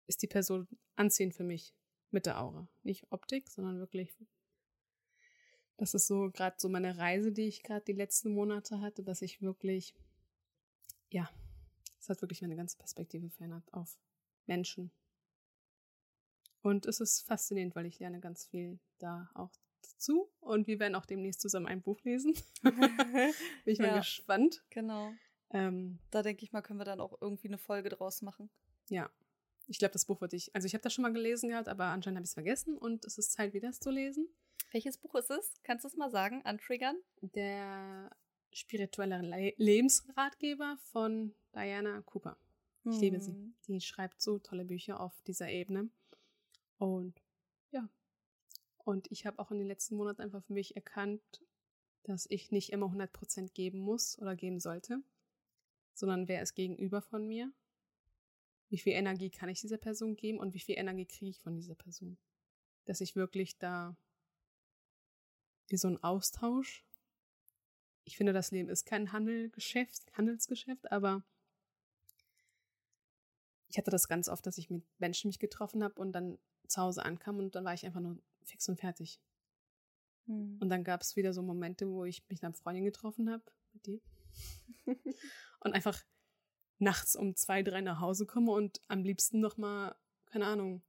Ist die Person anziehend für mich mit der Aura? Nicht Optik, sondern wirklich Das ist so gerade so meine Reise, die ich gerade die letzten Monate hatte, dass ich wirklich, ja, es hat wirklich meine ganze Perspektive verändert auf Menschen. Und es ist faszinierend, weil ich lerne ganz viel da auch dazu. Und wir werden auch demnächst zusammen ein Buch lesen. [LAUGHS] Bin ich ja, mal gespannt.
Genau. Ähm, da denke ich mal, können wir dann auch irgendwie eine Folge draus machen.
Ja. Ich glaube, das Buch würde ich, also ich habe das schon mal gelesen gehabt, aber anscheinend habe ich es vergessen und es ist Zeit, wieder es zu lesen.
Welches Buch ist es? Kannst du es mal sagen, antriggern?
Der spirituelle Le Lebensratgeber von Diana Cooper. Ich hm. liebe sie. Hm. Die schreibt so tolle Bücher auf dieser Ebene. Und ja. Und ich habe auch in den letzten Monaten einfach für mich erkannt, dass ich nicht immer 100% geben muss oder geben sollte, sondern wer ist gegenüber von mir? Wie viel Energie kann ich dieser Person geben und wie viel Energie kriege ich von dieser Person? Dass ich wirklich da wie so ein Austausch. Ich finde, das Leben ist kein Handelgeschäft, Handelsgeschäft, aber ich hatte das ganz oft, dass ich mit Menschen mich getroffen habe und dann zu Hause ankam und dann war ich einfach nur fix und fertig. Hm. Und dann gab es wieder so Momente, wo ich mich mit einer Freundin getroffen habe, mit dir, [LAUGHS] und einfach nachts um zwei, drei nach Hause komme und am liebsten noch mal, keine Ahnung,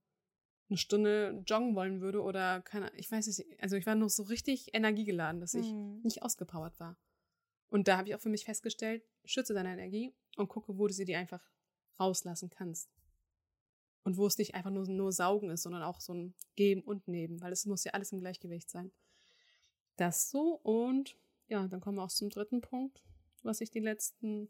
eine Stunde joggen wollen würde oder keine, ich weiß nicht, also ich war noch so richtig energiegeladen, dass ich mhm. nicht ausgepowert war. Und da habe ich auch für mich festgestellt, schütze deine Energie und gucke, wo du sie dir einfach rauslassen kannst. Und wo es nicht einfach nur, nur Saugen ist, sondern auch so ein Geben und Nehmen, weil es muss ja alles im Gleichgewicht sein. Das so und ja, dann kommen wir auch zum dritten Punkt, was ich die letzten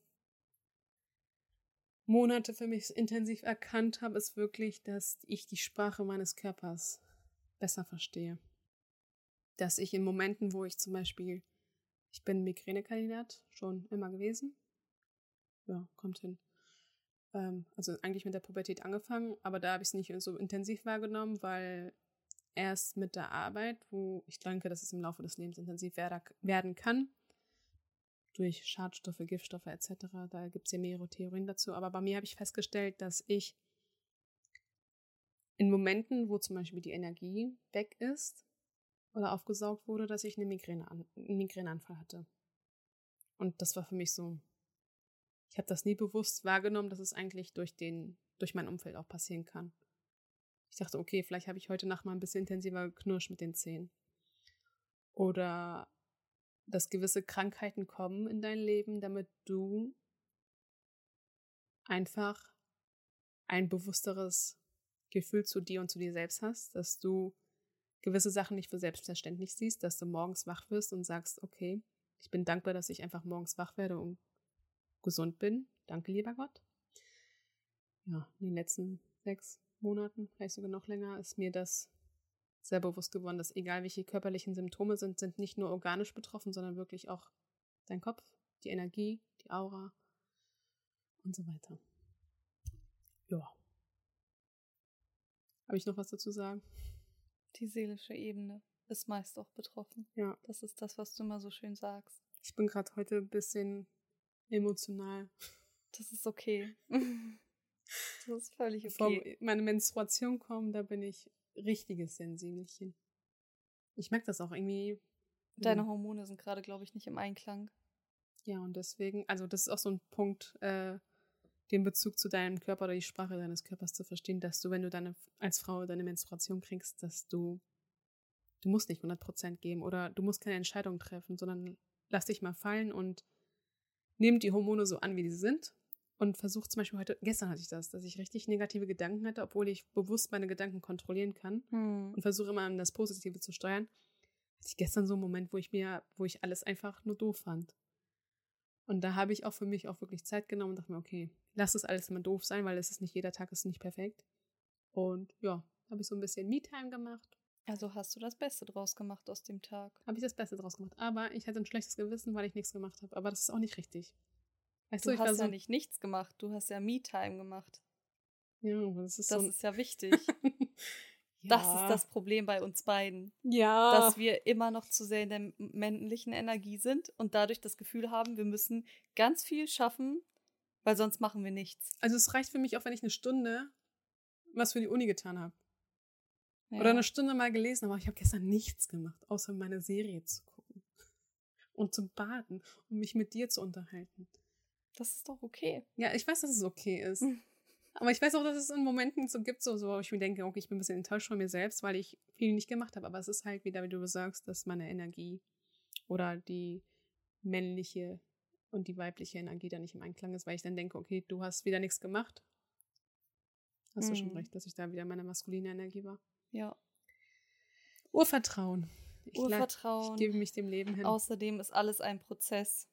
Monate für mich intensiv erkannt habe, ist wirklich, dass ich die Sprache meines Körpers besser verstehe. Dass ich in Momenten, wo ich zum Beispiel, ich bin Migränekandidat, schon immer gewesen. Ja, kommt hin. Ähm, also eigentlich mit der Pubertät angefangen, aber da habe ich es nicht so intensiv wahrgenommen, weil erst mit der Arbeit, wo ich denke, dass es im Laufe des Lebens intensiv werden kann, durch Schadstoffe, Giftstoffe etc. Da gibt es ja mehrere Theorien dazu. Aber bei mir habe ich festgestellt, dass ich in Momenten, wo zum Beispiel die Energie weg ist oder aufgesaugt wurde, dass ich eine Migräne einen Migräneanfall hatte. Und das war für mich so, ich habe das nie bewusst wahrgenommen, dass es eigentlich durch den, durch mein Umfeld auch passieren kann. Ich dachte, okay, vielleicht habe ich heute Nacht mal ein bisschen intensiver geknirscht mit den Zähnen. Oder dass gewisse Krankheiten kommen in dein Leben, damit du einfach ein bewussteres Gefühl zu dir und zu dir selbst hast, dass du gewisse Sachen nicht für selbstverständlich siehst, dass du morgens wach wirst und sagst, okay, ich bin dankbar, dass ich einfach morgens wach werde und gesund bin. Danke, lieber Gott. Ja, in den letzten sechs Monaten, vielleicht sogar noch länger, ist mir das sehr bewusst geworden, dass egal welche körperlichen Symptome sind, sind nicht nur organisch betroffen, sondern wirklich auch dein Kopf, die Energie, die Aura und so weiter. Ja. Habe ich noch was dazu sagen?
Die seelische Ebene ist meist auch betroffen.
Ja.
Das ist das, was du immer so schön sagst.
Ich bin gerade heute ein bisschen emotional.
Das ist okay. [LAUGHS] das ist völlig okay.
Bevor meine Menstruation kommt, da bin ich richtiges Sensibelchen. Ich merke das auch irgendwie.
Deine Hormone sind gerade, glaube ich, nicht im Einklang.
Ja, und deswegen, also das ist auch so ein Punkt, äh, den Bezug zu deinem Körper oder die Sprache deines Körpers zu verstehen, dass du, wenn du deine, als Frau deine Menstruation kriegst, dass du, du musst nicht 100% geben oder du musst keine Entscheidung treffen, sondern lass dich mal fallen und nimm die Hormone so an, wie sie sind und versuche zum Beispiel heute, gestern hatte ich das, dass ich richtig negative Gedanken hatte, obwohl ich bewusst meine Gedanken kontrollieren kann hm. und versuche immer das Positive zu steuern. Hatte ich gestern so einen Moment, wo ich mir, wo ich alles einfach nur doof fand. Und da habe ich auch für mich auch wirklich Zeit genommen und dachte mir, okay, lass es alles immer doof sein, weil es ist nicht jeder Tag ist nicht perfekt. Und ja, habe ich so ein bisschen Me-Time gemacht.
Also hast du das Beste draus gemacht aus dem Tag?
Habe ich das Beste draus gemacht. Aber ich hatte ein schlechtes Gewissen, weil ich nichts gemacht habe. Aber das ist auch nicht richtig.
Weißt du, du hast ja nicht nichts gemacht, du hast ja Me-Time gemacht.
Ja, aber das ist
Das
so
ist ja wichtig. ja. [LAUGHS] Das ist das Problem bei uns beiden.
Ja.
Dass wir immer noch zu sehr in der männlichen Energie sind und dadurch das Gefühl haben, wir müssen ganz viel schaffen, weil sonst machen wir nichts.
Also es reicht für mich auch, wenn ich eine Stunde was für die Uni getan habe. Ja. Oder eine Stunde mal gelesen, aber ich habe gestern nichts gemacht, außer meine Serie zu gucken. [LAUGHS] Und zu baden und mich mit dir zu unterhalten.
Das ist doch okay.
Ja, ich weiß, dass es okay ist. Aber ich weiß auch, dass es in Momenten so gibt, so, so, wo ich mir denke, okay, ich bin ein bisschen enttäuscht von mir selbst, weil ich viel nicht gemacht habe. Aber es ist halt wieder, wie du sagst, dass meine Energie oder die männliche und die weibliche Energie da nicht im Einklang ist, weil ich dann denke, okay, du hast wieder nichts gemacht. Hast mhm. du schon mhm. recht, dass ich da wieder meine maskuline Energie war.
Ja.
Urvertrauen.
Ich Urvertrauen.
Ich gebe mich dem Leben hin.
Außerdem ist alles ein Prozess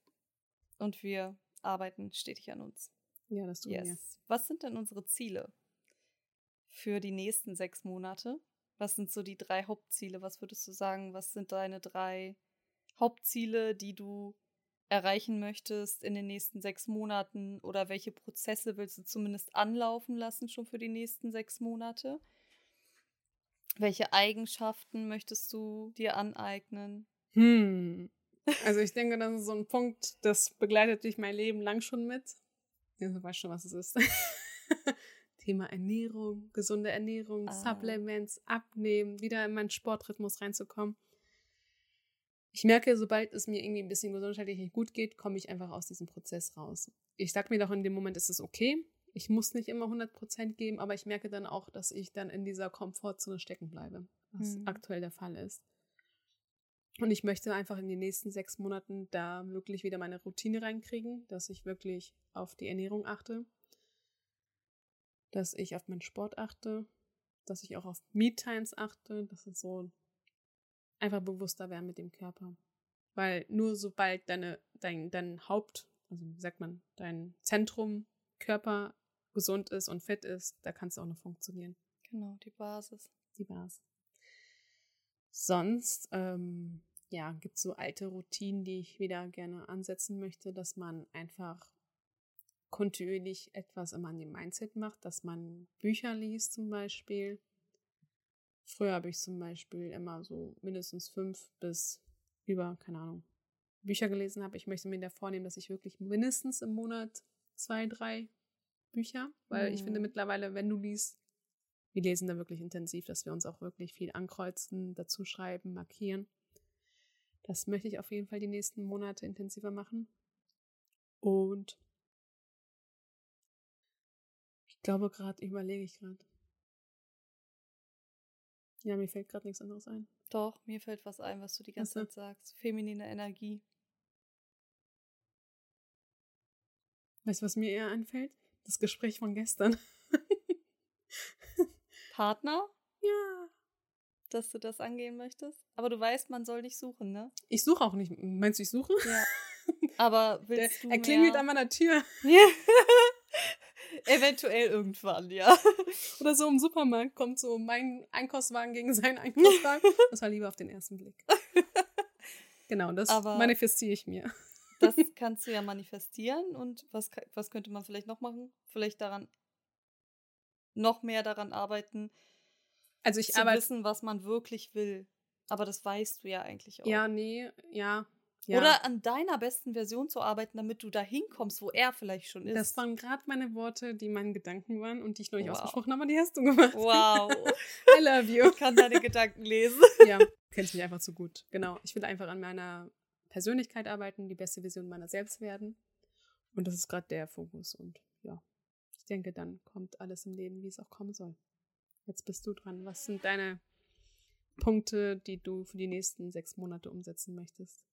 und wir arbeiten stetig an uns.
Ja, das tun yes. wir.
Was sind denn unsere Ziele für die nächsten sechs Monate? Was sind so die drei Hauptziele? Was würdest du sagen? Was sind deine drei Hauptziele, die du erreichen möchtest in den nächsten sechs Monaten? Oder welche Prozesse willst du zumindest anlaufen lassen schon für die nächsten sechs Monate? Welche Eigenschaften möchtest du dir aneignen?
Hm. Also ich denke, das ist so ein Punkt, das begleitet dich mein Leben lang schon mit. Ja, du weißt schon, was es ist. [LAUGHS] Thema Ernährung, gesunde Ernährung, ah. Supplements, Abnehmen, wieder in meinen Sportrhythmus reinzukommen. Ich merke, sobald es mir irgendwie ein bisschen gesundheitlich nicht gut geht, komme ich einfach aus diesem Prozess raus. Ich sage mir doch in dem Moment, ist es okay. Ich muss nicht immer 100% geben, aber ich merke dann auch, dass ich dann in dieser Komfortzone stecken bleibe, was mhm. aktuell der Fall ist. Und ich möchte einfach in den nächsten sechs Monaten da wirklich wieder meine Routine reinkriegen, dass ich wirklich auf die Ernährung achte, dass ich auf meinen Sport achte, dass ich auch auf Me-Times achte, dass es so einfach bewusster werden mit dem Körper. Weil nur sobald deine, dein, dein Haupt, also wie sagt man, dein Zentrum Körper gesund ist und fit ist, da kannst du auch noch funktionieren.
Genau, die Basis.
Die Basis. Sonst, ähm, ja, gibt es so alte Routinen, die ich wieder gerne ansetzen möchte, dass man einfach kontinuierlich etwas immer an dem Mindset macht, dass man Bücher liest zum Beispiel. Früher habe ich zum Beispiel immer so mindestens fünf bis über, keine Ahnung, Bücher gelesen habe. Ich möchte mir da vornehmen, dass ich wirklich mindestens im Monat zwei, drei Bücher, weil mhm. ich finde mhm. mittlerweile, wenn du liest, wir lesen da wirklich intensiv, dass wir uns auch wirklich viel ankreuzen, dazu schreiben, markieren. Das möchte ich auf jeden Fall die nächsten Monate intensiver machen. Und ich glaube gerade, überlege ich gerade. Ja, mir fällt gerade nichts anderes ein.
Doch, mir fällt was ein, was du die ganze Zeit sagst. Feminine Energie.
Weißt du, was mir eher einfällt? Das Gespräch von gestern. [LAUGHS]
Partner?
Ja.
Dass du das angehen möchtest? Aber du weißt, man soll nicht suchen, ne?
Ich suche auch nicht. Meinst du, ich suche?
Ja. [LAUGHS] Aber willst
Der, du. Er klingelt an meiner Tür.
Ja. [LAUGHS] Eventuell irgendwann, ja. [LAUGHS]
Oder so im Supermarkt kommt so mein Einkaufswagen gegen seinen Einkaufswagen. Das war lieber auf den ersten Blick. Genau, das Aber manifestiere ich mir.
Das kannst du ja manifestieren und was, was könnte man vielleicht noch machen? Vielleicht daran, noch mehr daran arbeiten,
also ich
zu wissen, was man wirklich will. Aber das weißt du ja eigentlich auch.
Ja, nee, ja,
ja. Oder an deiner besten Version zu arbeiten, damit du da hinkommst, wo er vielleicht schon ist.
Das waren gerade meine Worte, die meine Gedanken waren und die ich noch nicht wow. ausgesprochen habe, die hast du gemacht.
Wow. [LAUGHS]
I love you.
Ich kann deine Gedanken lesen. [LAUGHS]
Ja, kennst mich einfach zu gut. Genau. Ich will einfach an meiner Persönlichkeit arbeiten, die beste Version meiner selbst werden. Und das ist gerade der Fokus. Und ja, ich denke, dann kommt alles im Leben, wie es auch kommen soll. Jetzt bist du dran. Was sind deine Punkte, die du für die nächsten sechs Monate umsetzen möchtest?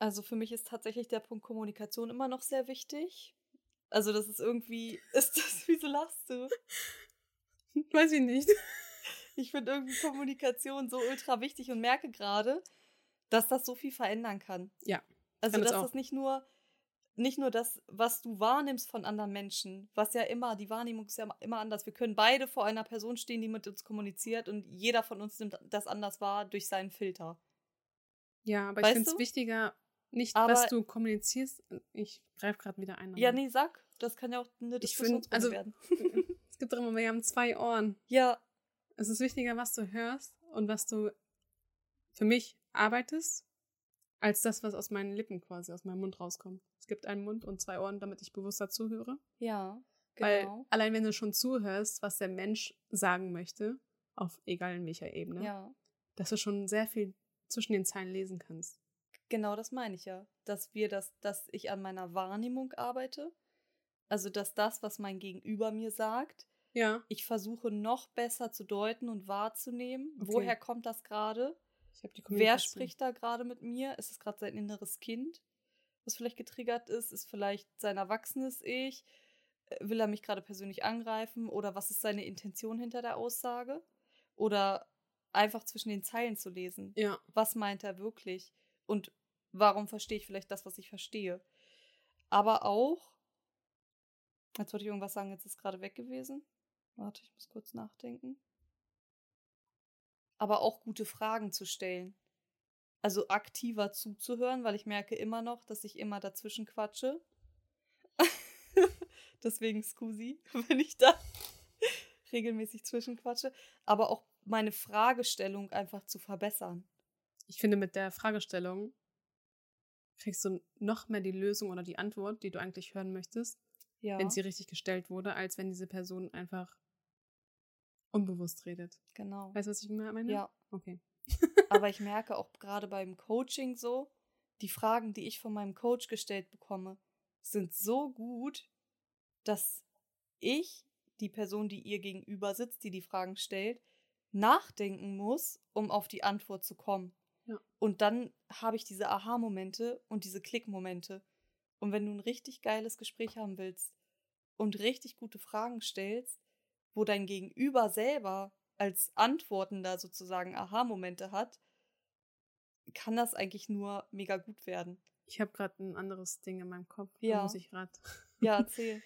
Also für mich ist tatsächlich der Punkt Kommunikation immer noch sehr wichtig. Also das ist irgendwie, [LAUGHS] ist das, wieso lachst du? [LAUGHS]
Weiß ich nicht. [LAUGHS]
Ich finde irgendwie Kommunikation so ultra wichtig und merke gerade, dass das so viel verändern kann.
Ja.
Also dass das nicht nur nicht nur das, was du wahrnimmst von anderen Menschen, was ja immer, die Wahrnehmung ist ja immer anders. Wir können beide vor einer Person stehen, die mit uns kommuniziert und jeder von uns nimmt das anders wahr durch seinen Filter.
Ja, aber weißt ich finde es wichtiger, nicht, aber was du kommunizierst. Ich greife gerade wieder ein.
Ja, nee, sag. Das kann ja auch eine Diskussion
also, werden. [LAUGHS] es gibt doch immer, wir haben zwei Ohren.
Ja.
Es ist wichtiger, was du hörst und was du für mich arbeitest, als das, was aus meinen Lippen quasi, aus meinem Mund rauskommt. Es gibt einen Mund und zwei Ohren, damit ich bewusster zuhöre.
Ja,
genau. Weil allein wenn du schon zuhörst, was der Mensch sagen möchte, auf egal in welcher Ebene,
Ja.
dass du schon sehr viel zwischen den Zeilen lesen kannst.
Genau das meine ich ja. Dass wir das, dass ich an meiner Wahrnehmung arbeite. Also, dass das, was mein Gegenüber mir sagt,
Ja.
ich versuche noch besser zu deuten und wahrzunehmen.
Okay.
Woher kommt das gerade?
Ich habe die
Wer spricht da gerade mit mir? Ist es gerade sein inneres Kind, was vielleicht getriggert ist? Ist vielleicht sein erwachsenes Ich? Äh, Will er mich gerade persönlich angreifen? Oder was ist seine Intention hinter der Aussage? Oder einfach zwischen den Zeilen zu lesen.
Ja.
Was meint er wirklich? Und warum verstehe ich vielleicht das, was ich verstehe? Aber auch, jetzt wollte ich irgendwas sagen, jetzt ist gerade weg gewesen. Warte, ich muss kurz nachdenken. Aber auch gute Fragen zu stellen. Also aktiver zuzuhören, weil ich merke immer noch, dass ich immer dazwischen quatsche. [LAUGHS] Deswegen Scusi, [LAUGHS] wenn ich da [LAUGHS] regelmäßig zwischenquatsche. Aber auch meine Fragestellung einfach zu verbessern.
Ich finde, mit der Fragestellung kriegst du noch mehr die Lösung oder die Antwort, die du eigentlich hören möchtest,
Ja,
wenn sie richtig gestellt wurde, als wenn diese Person einfach unbewusst redet.
genau.
Weißt du, was ich meine?
Ja,
Okay. [LAUGHS]
aber ich merke auch gerade beim Coaching so, die Fragen, die ich von meinem Coach gestellt bekomme, sind so gut, dass ich, die Person, die ihr gegenüber sitzt, die die Fragen stellt, nachdenken muss, um auf die Antwort zu kommen.
Ja.
Und dann habe ich diese Aha-Momente und diese Klick-Momente. Und wenn du ein richtig geiles Gespräch haben willst und richtig gute Fragen stellst, wo dein Gegenüber selber als Antwortender sozusagen Aha-Momente hat, kann das eigentlich nur mega gut werden.
Ich habe gerade ein anderes Ding in meinem Kopf.
Ja.
Muss ich gerade. [LAUGHS]
Ja, erzähl.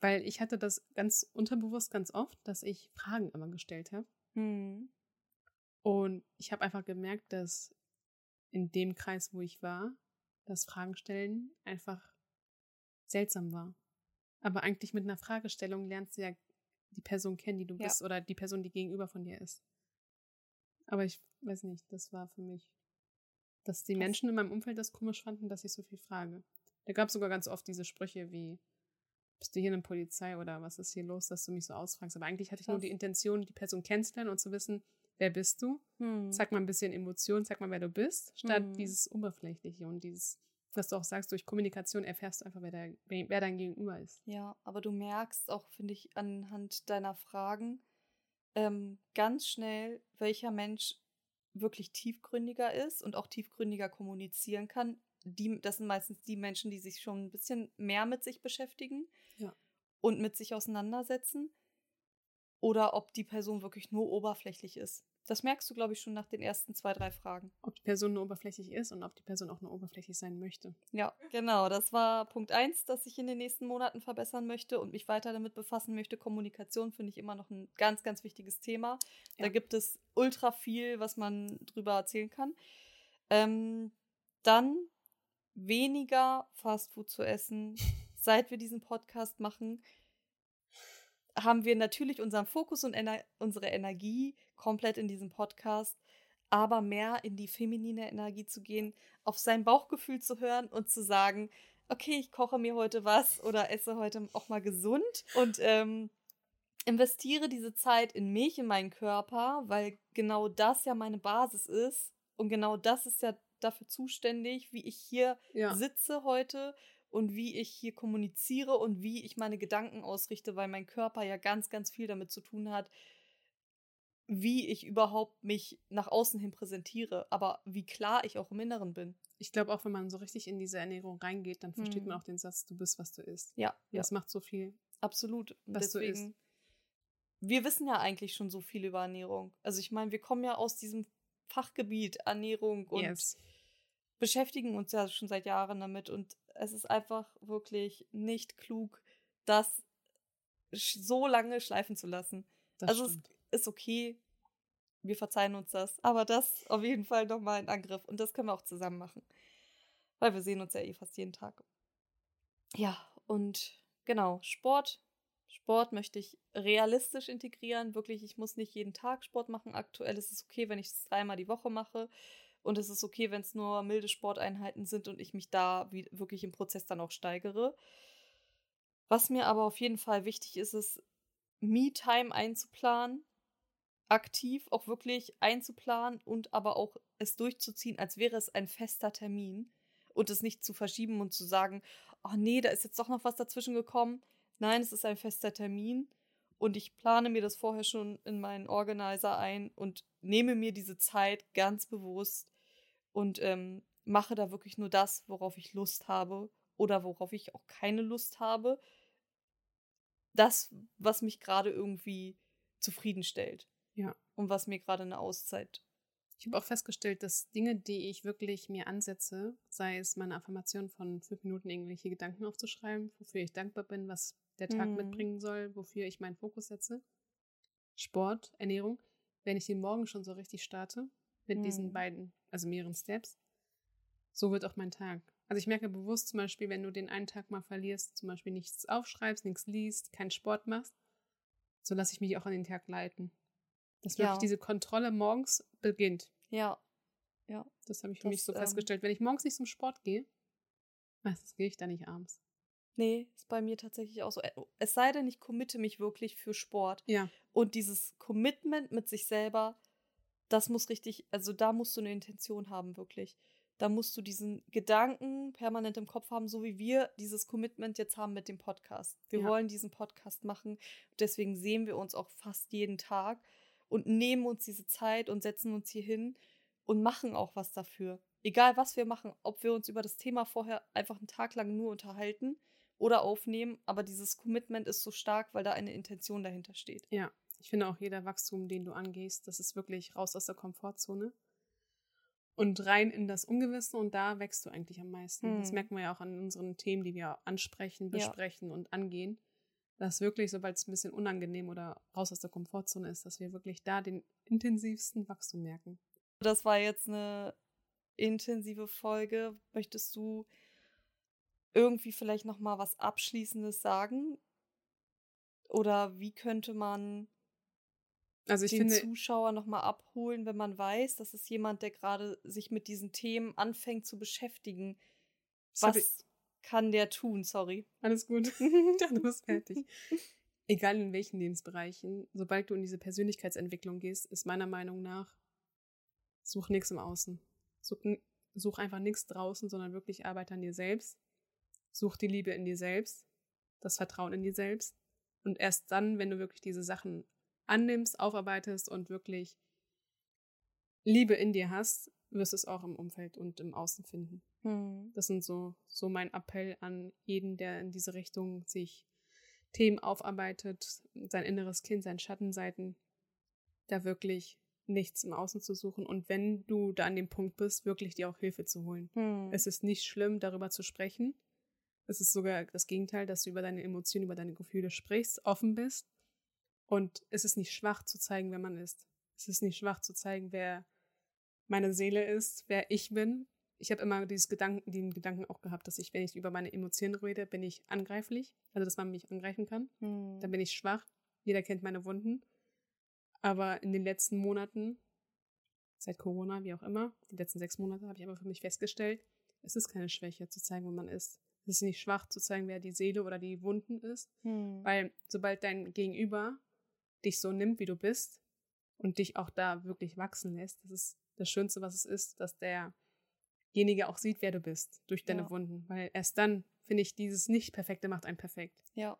Weil ich hatte das ganz unterbewusst ganz oft, dass ich Fragen immer gestellt habe.
hm.
Und ich habe einfach gemerkt, dass in dem Kreis, wo ich war, das Fragen stellen einfach seltsam war. Aber eigentlich mit einer Fragestellung lernst du ja die Person kennen, die du
Ja.
bist, oder die Person, die gegenüber von dir ist. Aber ich weiß nicht, das war für mich, dass die
Krass.
Menschen in meinem Umfeld das komisch fanden, dass ich so viel frage. Da gab es sogar ganz oft diese Sprüche wie, bist du hier in der Polizei oder was ist hier los, dass du mich so ausfragst? Aber eigentlich hatte ich nur
Krass.
die Intention, die Person kennenzulernen und zu wissen, wer bist du?
Hm.
Sag mal ein bisschen Emotion, sag mal, wer du bist, statt
Mhm.
dieses Oberflächliche und dieses, was du auch sagst, durch Kommunikation erfährst du einfach, wer, der, wer dein Gegenüber ist.
Ja, aber du merkst auch, finde ich, anhand deiner Fragen ähm, ganz schnell, welcher Mensch wirklich tiefgründiger ist und auch tiefgründiger kommunizieren kann. Die, das sind meistens die Menschen, die sich schon ein bisschen mehr mit sich beschäftigen
Ja.
und mit sich auseinandersetzen. Oder ob die Person wirklich nur oberflächlich ist. Das merkst du, glaube ich, schon nach den ersten zwei, drei Fragen.
Ob die Person nur oberflächlich ist und ob die Person auch nur oberflächlich sein möchte.
Ja, genau. Das war Punkt eins, das ich in den nächsten Monaten verbessern möchte und mich weiter damit befassen möchte. Kommunikation finde ich immer noch ein ganz, ganz wichtiges Thema. Da
Ja.
gibt es ultra viel, was man drüber erzählen kann. Ähm, dann weniger Fastfood zu essen. [LAUGHS] Seit wir diesen Podcast machen, haben wir natürlich unseren Fokus und ener unsere Energie komplett in diesem Podcast, aber mehr in die feminine Energie zu gehen, auf sein Bauchgefühl zu hören und zu sagen, okay, ich koche mir heute was oder esse heute auch mal gesund und ähm, investiere diese Zeit in mich, in meinen Körper, weil genau das ja meine Basis ist und genau das ist ja dafür zuständig, wie ich hier
Ja.
sitze heute und wie ich hier kommuniziere und wie ich meine Gedanken ausrichte, weil mein Körper ja ganz, ganz viel damit zu tun hat, wie ich überhaupt mich nach außen hin präsentiere, aber wie klar ich auch im Inneren bin.
Ich glaube auch, wenn man so richtig in diese Ernährung reingeht, dann versteht
Mhm.
man auch den Satz, du bist, was du isst.
Ja,
Und Das macht so viel.
absolut.
Was du isst.
deswegen, wir wissen ja eigentlich schon so viel über Ernährung. Also ich meine, wir kommen ja aus diesem Fachgebiet Ernährung und
yes.
beschäftigen uns ja schon seit Jahren damit und es ist einfach wirklich nicht klug, das so lange schleifen zu lassen.
Das
also
stimmt.
es ist okay, wir verzeihen uns das, aber das auf jeden Fall nochmal ein Angriff und das können wir auch zusammen machen, weil wir sehen uns ja eh fast jeden Tag. Ja, und genau, Sport. Sport möchte ich realistisch integrieren. Wirklich, ich muss nicht jeden Tag Sport machen. Aktuell ist es okay, wenn ich es dreimal die Woche mache. Und es ist okay, wenn es nur milde Sporteinheiten sind und ich mich da wie, wirklich im Prozess dann auch steigere. Was mir aber auf jeden Fall wichtig ist, ist, Me-Time einzuplanen. aktiv auch wirklich einzuplanen und aber auch es durchzuziehen, als wäre es ein fester Termin und es nicht zu verschieben und zu sagen, oh nee, da ist jetzt doch noch was dazwischen gekommen. Nein, es ist ein fester Termin und ich plane mir das vorher schon in meinen Organizer ein und nehme mir diese Zeit ganz bewusst und ähm, mache da wirklich nur das, worauf ich Lust habe oder worauf ich auch keine Lust habe. Das, was mich gerade irgendwie zufriedenstellt.
Ja.
Und was mir gerade eine Auszeit.
Ich habe auch festgestellt, dass Dinge, die ich wirklich mir ansetze, sei es meine Affirmation von fünf Minuten irgendwelche Gedanken aufzuschreiben, wofür ich dankbar bin, was der Tag
Mhm.
mitbringen soll, wofür ich meinen Fokus setze, Sport, Ernährung, wenn ich den Morgen schon so richtig starte, mit diesen
Mhm.
beiden, also mehreren Steps, so wird auch mein Tag. Also ich merke bewusst zum Beispiel, wenn du den einen Tag mal verlierst, zum Beispiel nichts aufschreibst, nichts liest, keinen Sport machst, so lasse ich mich auch an den Tag leiten. Dass wirklich
Ja.
diese Kontrolle morgens beginnt.
Ja. Ja.
Das habe ich für mich
Das,
so
ähm,
festgestellt. Wenn ich morgens nicht zum Sport gehe, meistens gehe ich da nicht abends.
Nee, ist bei mir tatsächlich auch so. Ä- Es sei denn, ich committe mich wirklich für Sport.
Ja,
Und dieses Commitment mit sich selber, das muss richtig, also da musst du eine Intention haben, wirklich. Da musst du diesen Gedanken permanent im Kopf haben, so wie wir dieses Commitment jetzt haben mit dem Podcast. Wir
Ja.
wollen diesen Podcast machen. Deswegen sehen wir uns auch fast jeden Tag und nehmen uns diese Zeit und setzen uns hier hin und machen auch was dafür. Egal was wir machen, ob wir uns über das Thema vorher einfach einen Tag lang nur unterhalten oder aufnehmen, aber dieses Commitment ist so stark, weil da eine Intention dahinter steht.
ja. Ich finde auch jeder Wachstum, den du angehst, das ist wirklich raus aus der Komfortzone und rein in das Ungewisse und da wächst du eigentlich am meisten. Das
Hm.
merken wir ja auch an unseren Themen, die wir ansprechen,
Ja.
besprechen und angehen. Dass wirklich, sobald es ein bisschen unangenehm oder raus aus der Komfortzone ist, dass wir wirklich da den intensivsten Wachstum merken.
Das war jetzt eine intensive Folge. Möchtest du irgendwie vielleicht noch mal was Abschließendes sagen? Oder wie könnte man
Also ich
den
finde,
Zuschauer noch mal abholen, wenn man weiß, dass es jemand, der gerade sich mit diesen Themen anfängt zu beschäftigen?
das
Was kann der tun? Sorry.
Alles gut. [LAUGHS] [LAUGHS] du bist fertig. Egal in welchen Lebensbereichen, sobald du in diese Persönlichkeitsentwicklung gehst, ist meiner Meinung nach, such nichts im Außen. Such, such einfach nichts draußen, sondern wirklich arbeite an dir selbst. Such die Liebe in dir selbst, das Vertrauen in dir selbst. Und erst dann, wenn du wirklich diese Sachen annimmst, aufarbeitest und wirklich Liebe in dir hast, wirst du es auch im Umfeld und im Außen finden.
Hm.
Das sind so, so mein Appell an jeden, der in diese Richtung sich Themen aufarbeitet, sein inneres Kind, seine Schattenseiten, da wirklich nichts im Außen zu suchen und wenn du da an dem Punkt bist, wirklich dir auch Hilfe zu holen.
Hm.
Es ist nicht schlimm, darüber zu sprechen. Es ist sogar das Gegenteil, dass du über deine Emotionen, über deine Gefühle sprichst, offen bist. Und es ist nicht schwach zu zeigen, wer man ist. Es ist nicht schwach zu zeigen, wer meine Seele ist, wer ich bin. Ich habe immer dieses Gedanken, den Gedanken auch gehabt, dass ich, wenn ich über meine Emotionen rede, bin ich angreiflich. Also, dass man mich angreifen kann.
Hm.
Dann bin ich schwach. Jeder kennt meine Wunden. Aber in den letzten Monaten, seit Corona, wie auch immer, die letzten sechs Monate, habe ich aber für mich festgestellt, es ist keine Schwäche zu zeigen, wo man ist. Es ist nicht schwach zu zeigen, wer die Seele oder die Wunden ist.
Hm.
Weil sobald dein Gegenüber dich so nimmt, wie du bist und dich auch da wirklich wachsen lässt, das ist das Schönste, was es ist, dass derjenige auch sieht, wer du bist durch deine
Ja.
Wunden. Weil erst dann, finde ich, dieses Nicht-Perfekte macht einen perfekt.
Ja.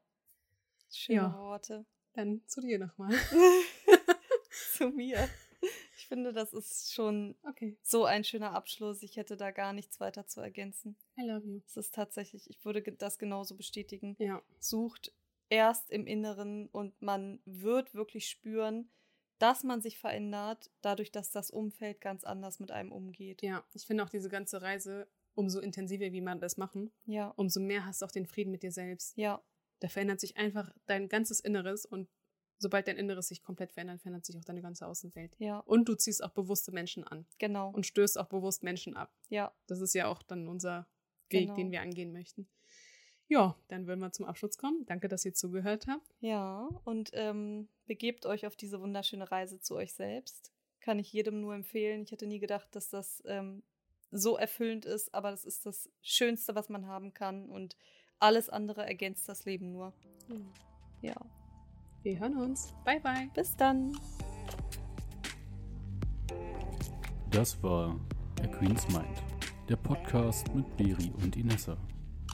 Schöne
Ja.
Worte.
Dann zu dir nochmal. [LAUGHS]
Zu mir. Ich finde, das ist schon
Okay.
so ein schöner Abschluss. Ich hätte da gar nichts weiter zu ergänzen.
I love you.
Es ist tatsächlich, ich würde das genauso bestätigen.
Ja.
Sucht erst im Inneren und man wird wirklich spüren, dass man sich verändert, dadurch, dass das Umfeld ganz anders mit einem umgeht.
Ja, ich finde auch diese ganze Reise, umso intensiver, wie man das machen,
Ja,
umso mehr hast du auch den Frieden mit dir selbst.
ja,
Da verändert sich einfach dein ganzes Inneres und sobald dein Inneres sich komplett verändert, verändert sich auch deine ganze Außenwelt.
ja,
Und du ziehst auch bewusste Menschen an
genau.
und stößt auch bewusst Menschen ab.
ja,
Das ist ja auch dann unser Weg,
Genau.
den wir angehen möchten. Ja, dann würden wir zum Abschluss kommen. Danke, dass ihr zugehört habt.
ja. Und ähm, begebt euch auf diese wunderschöne Reise zu euch selbst. Kann ich jedem nur empfehlen. Ich hätte nie gedacht, dass das ähm, so erfüllend ist, aber das ist das Schönste, was man haben kann. Und alles andere ergänzt das Leben nur. Ja.
Wir hören uns. Bye, bye.
Bis dann.
Das war A Queen's Mind, der Podcast mit Beri und Inessa.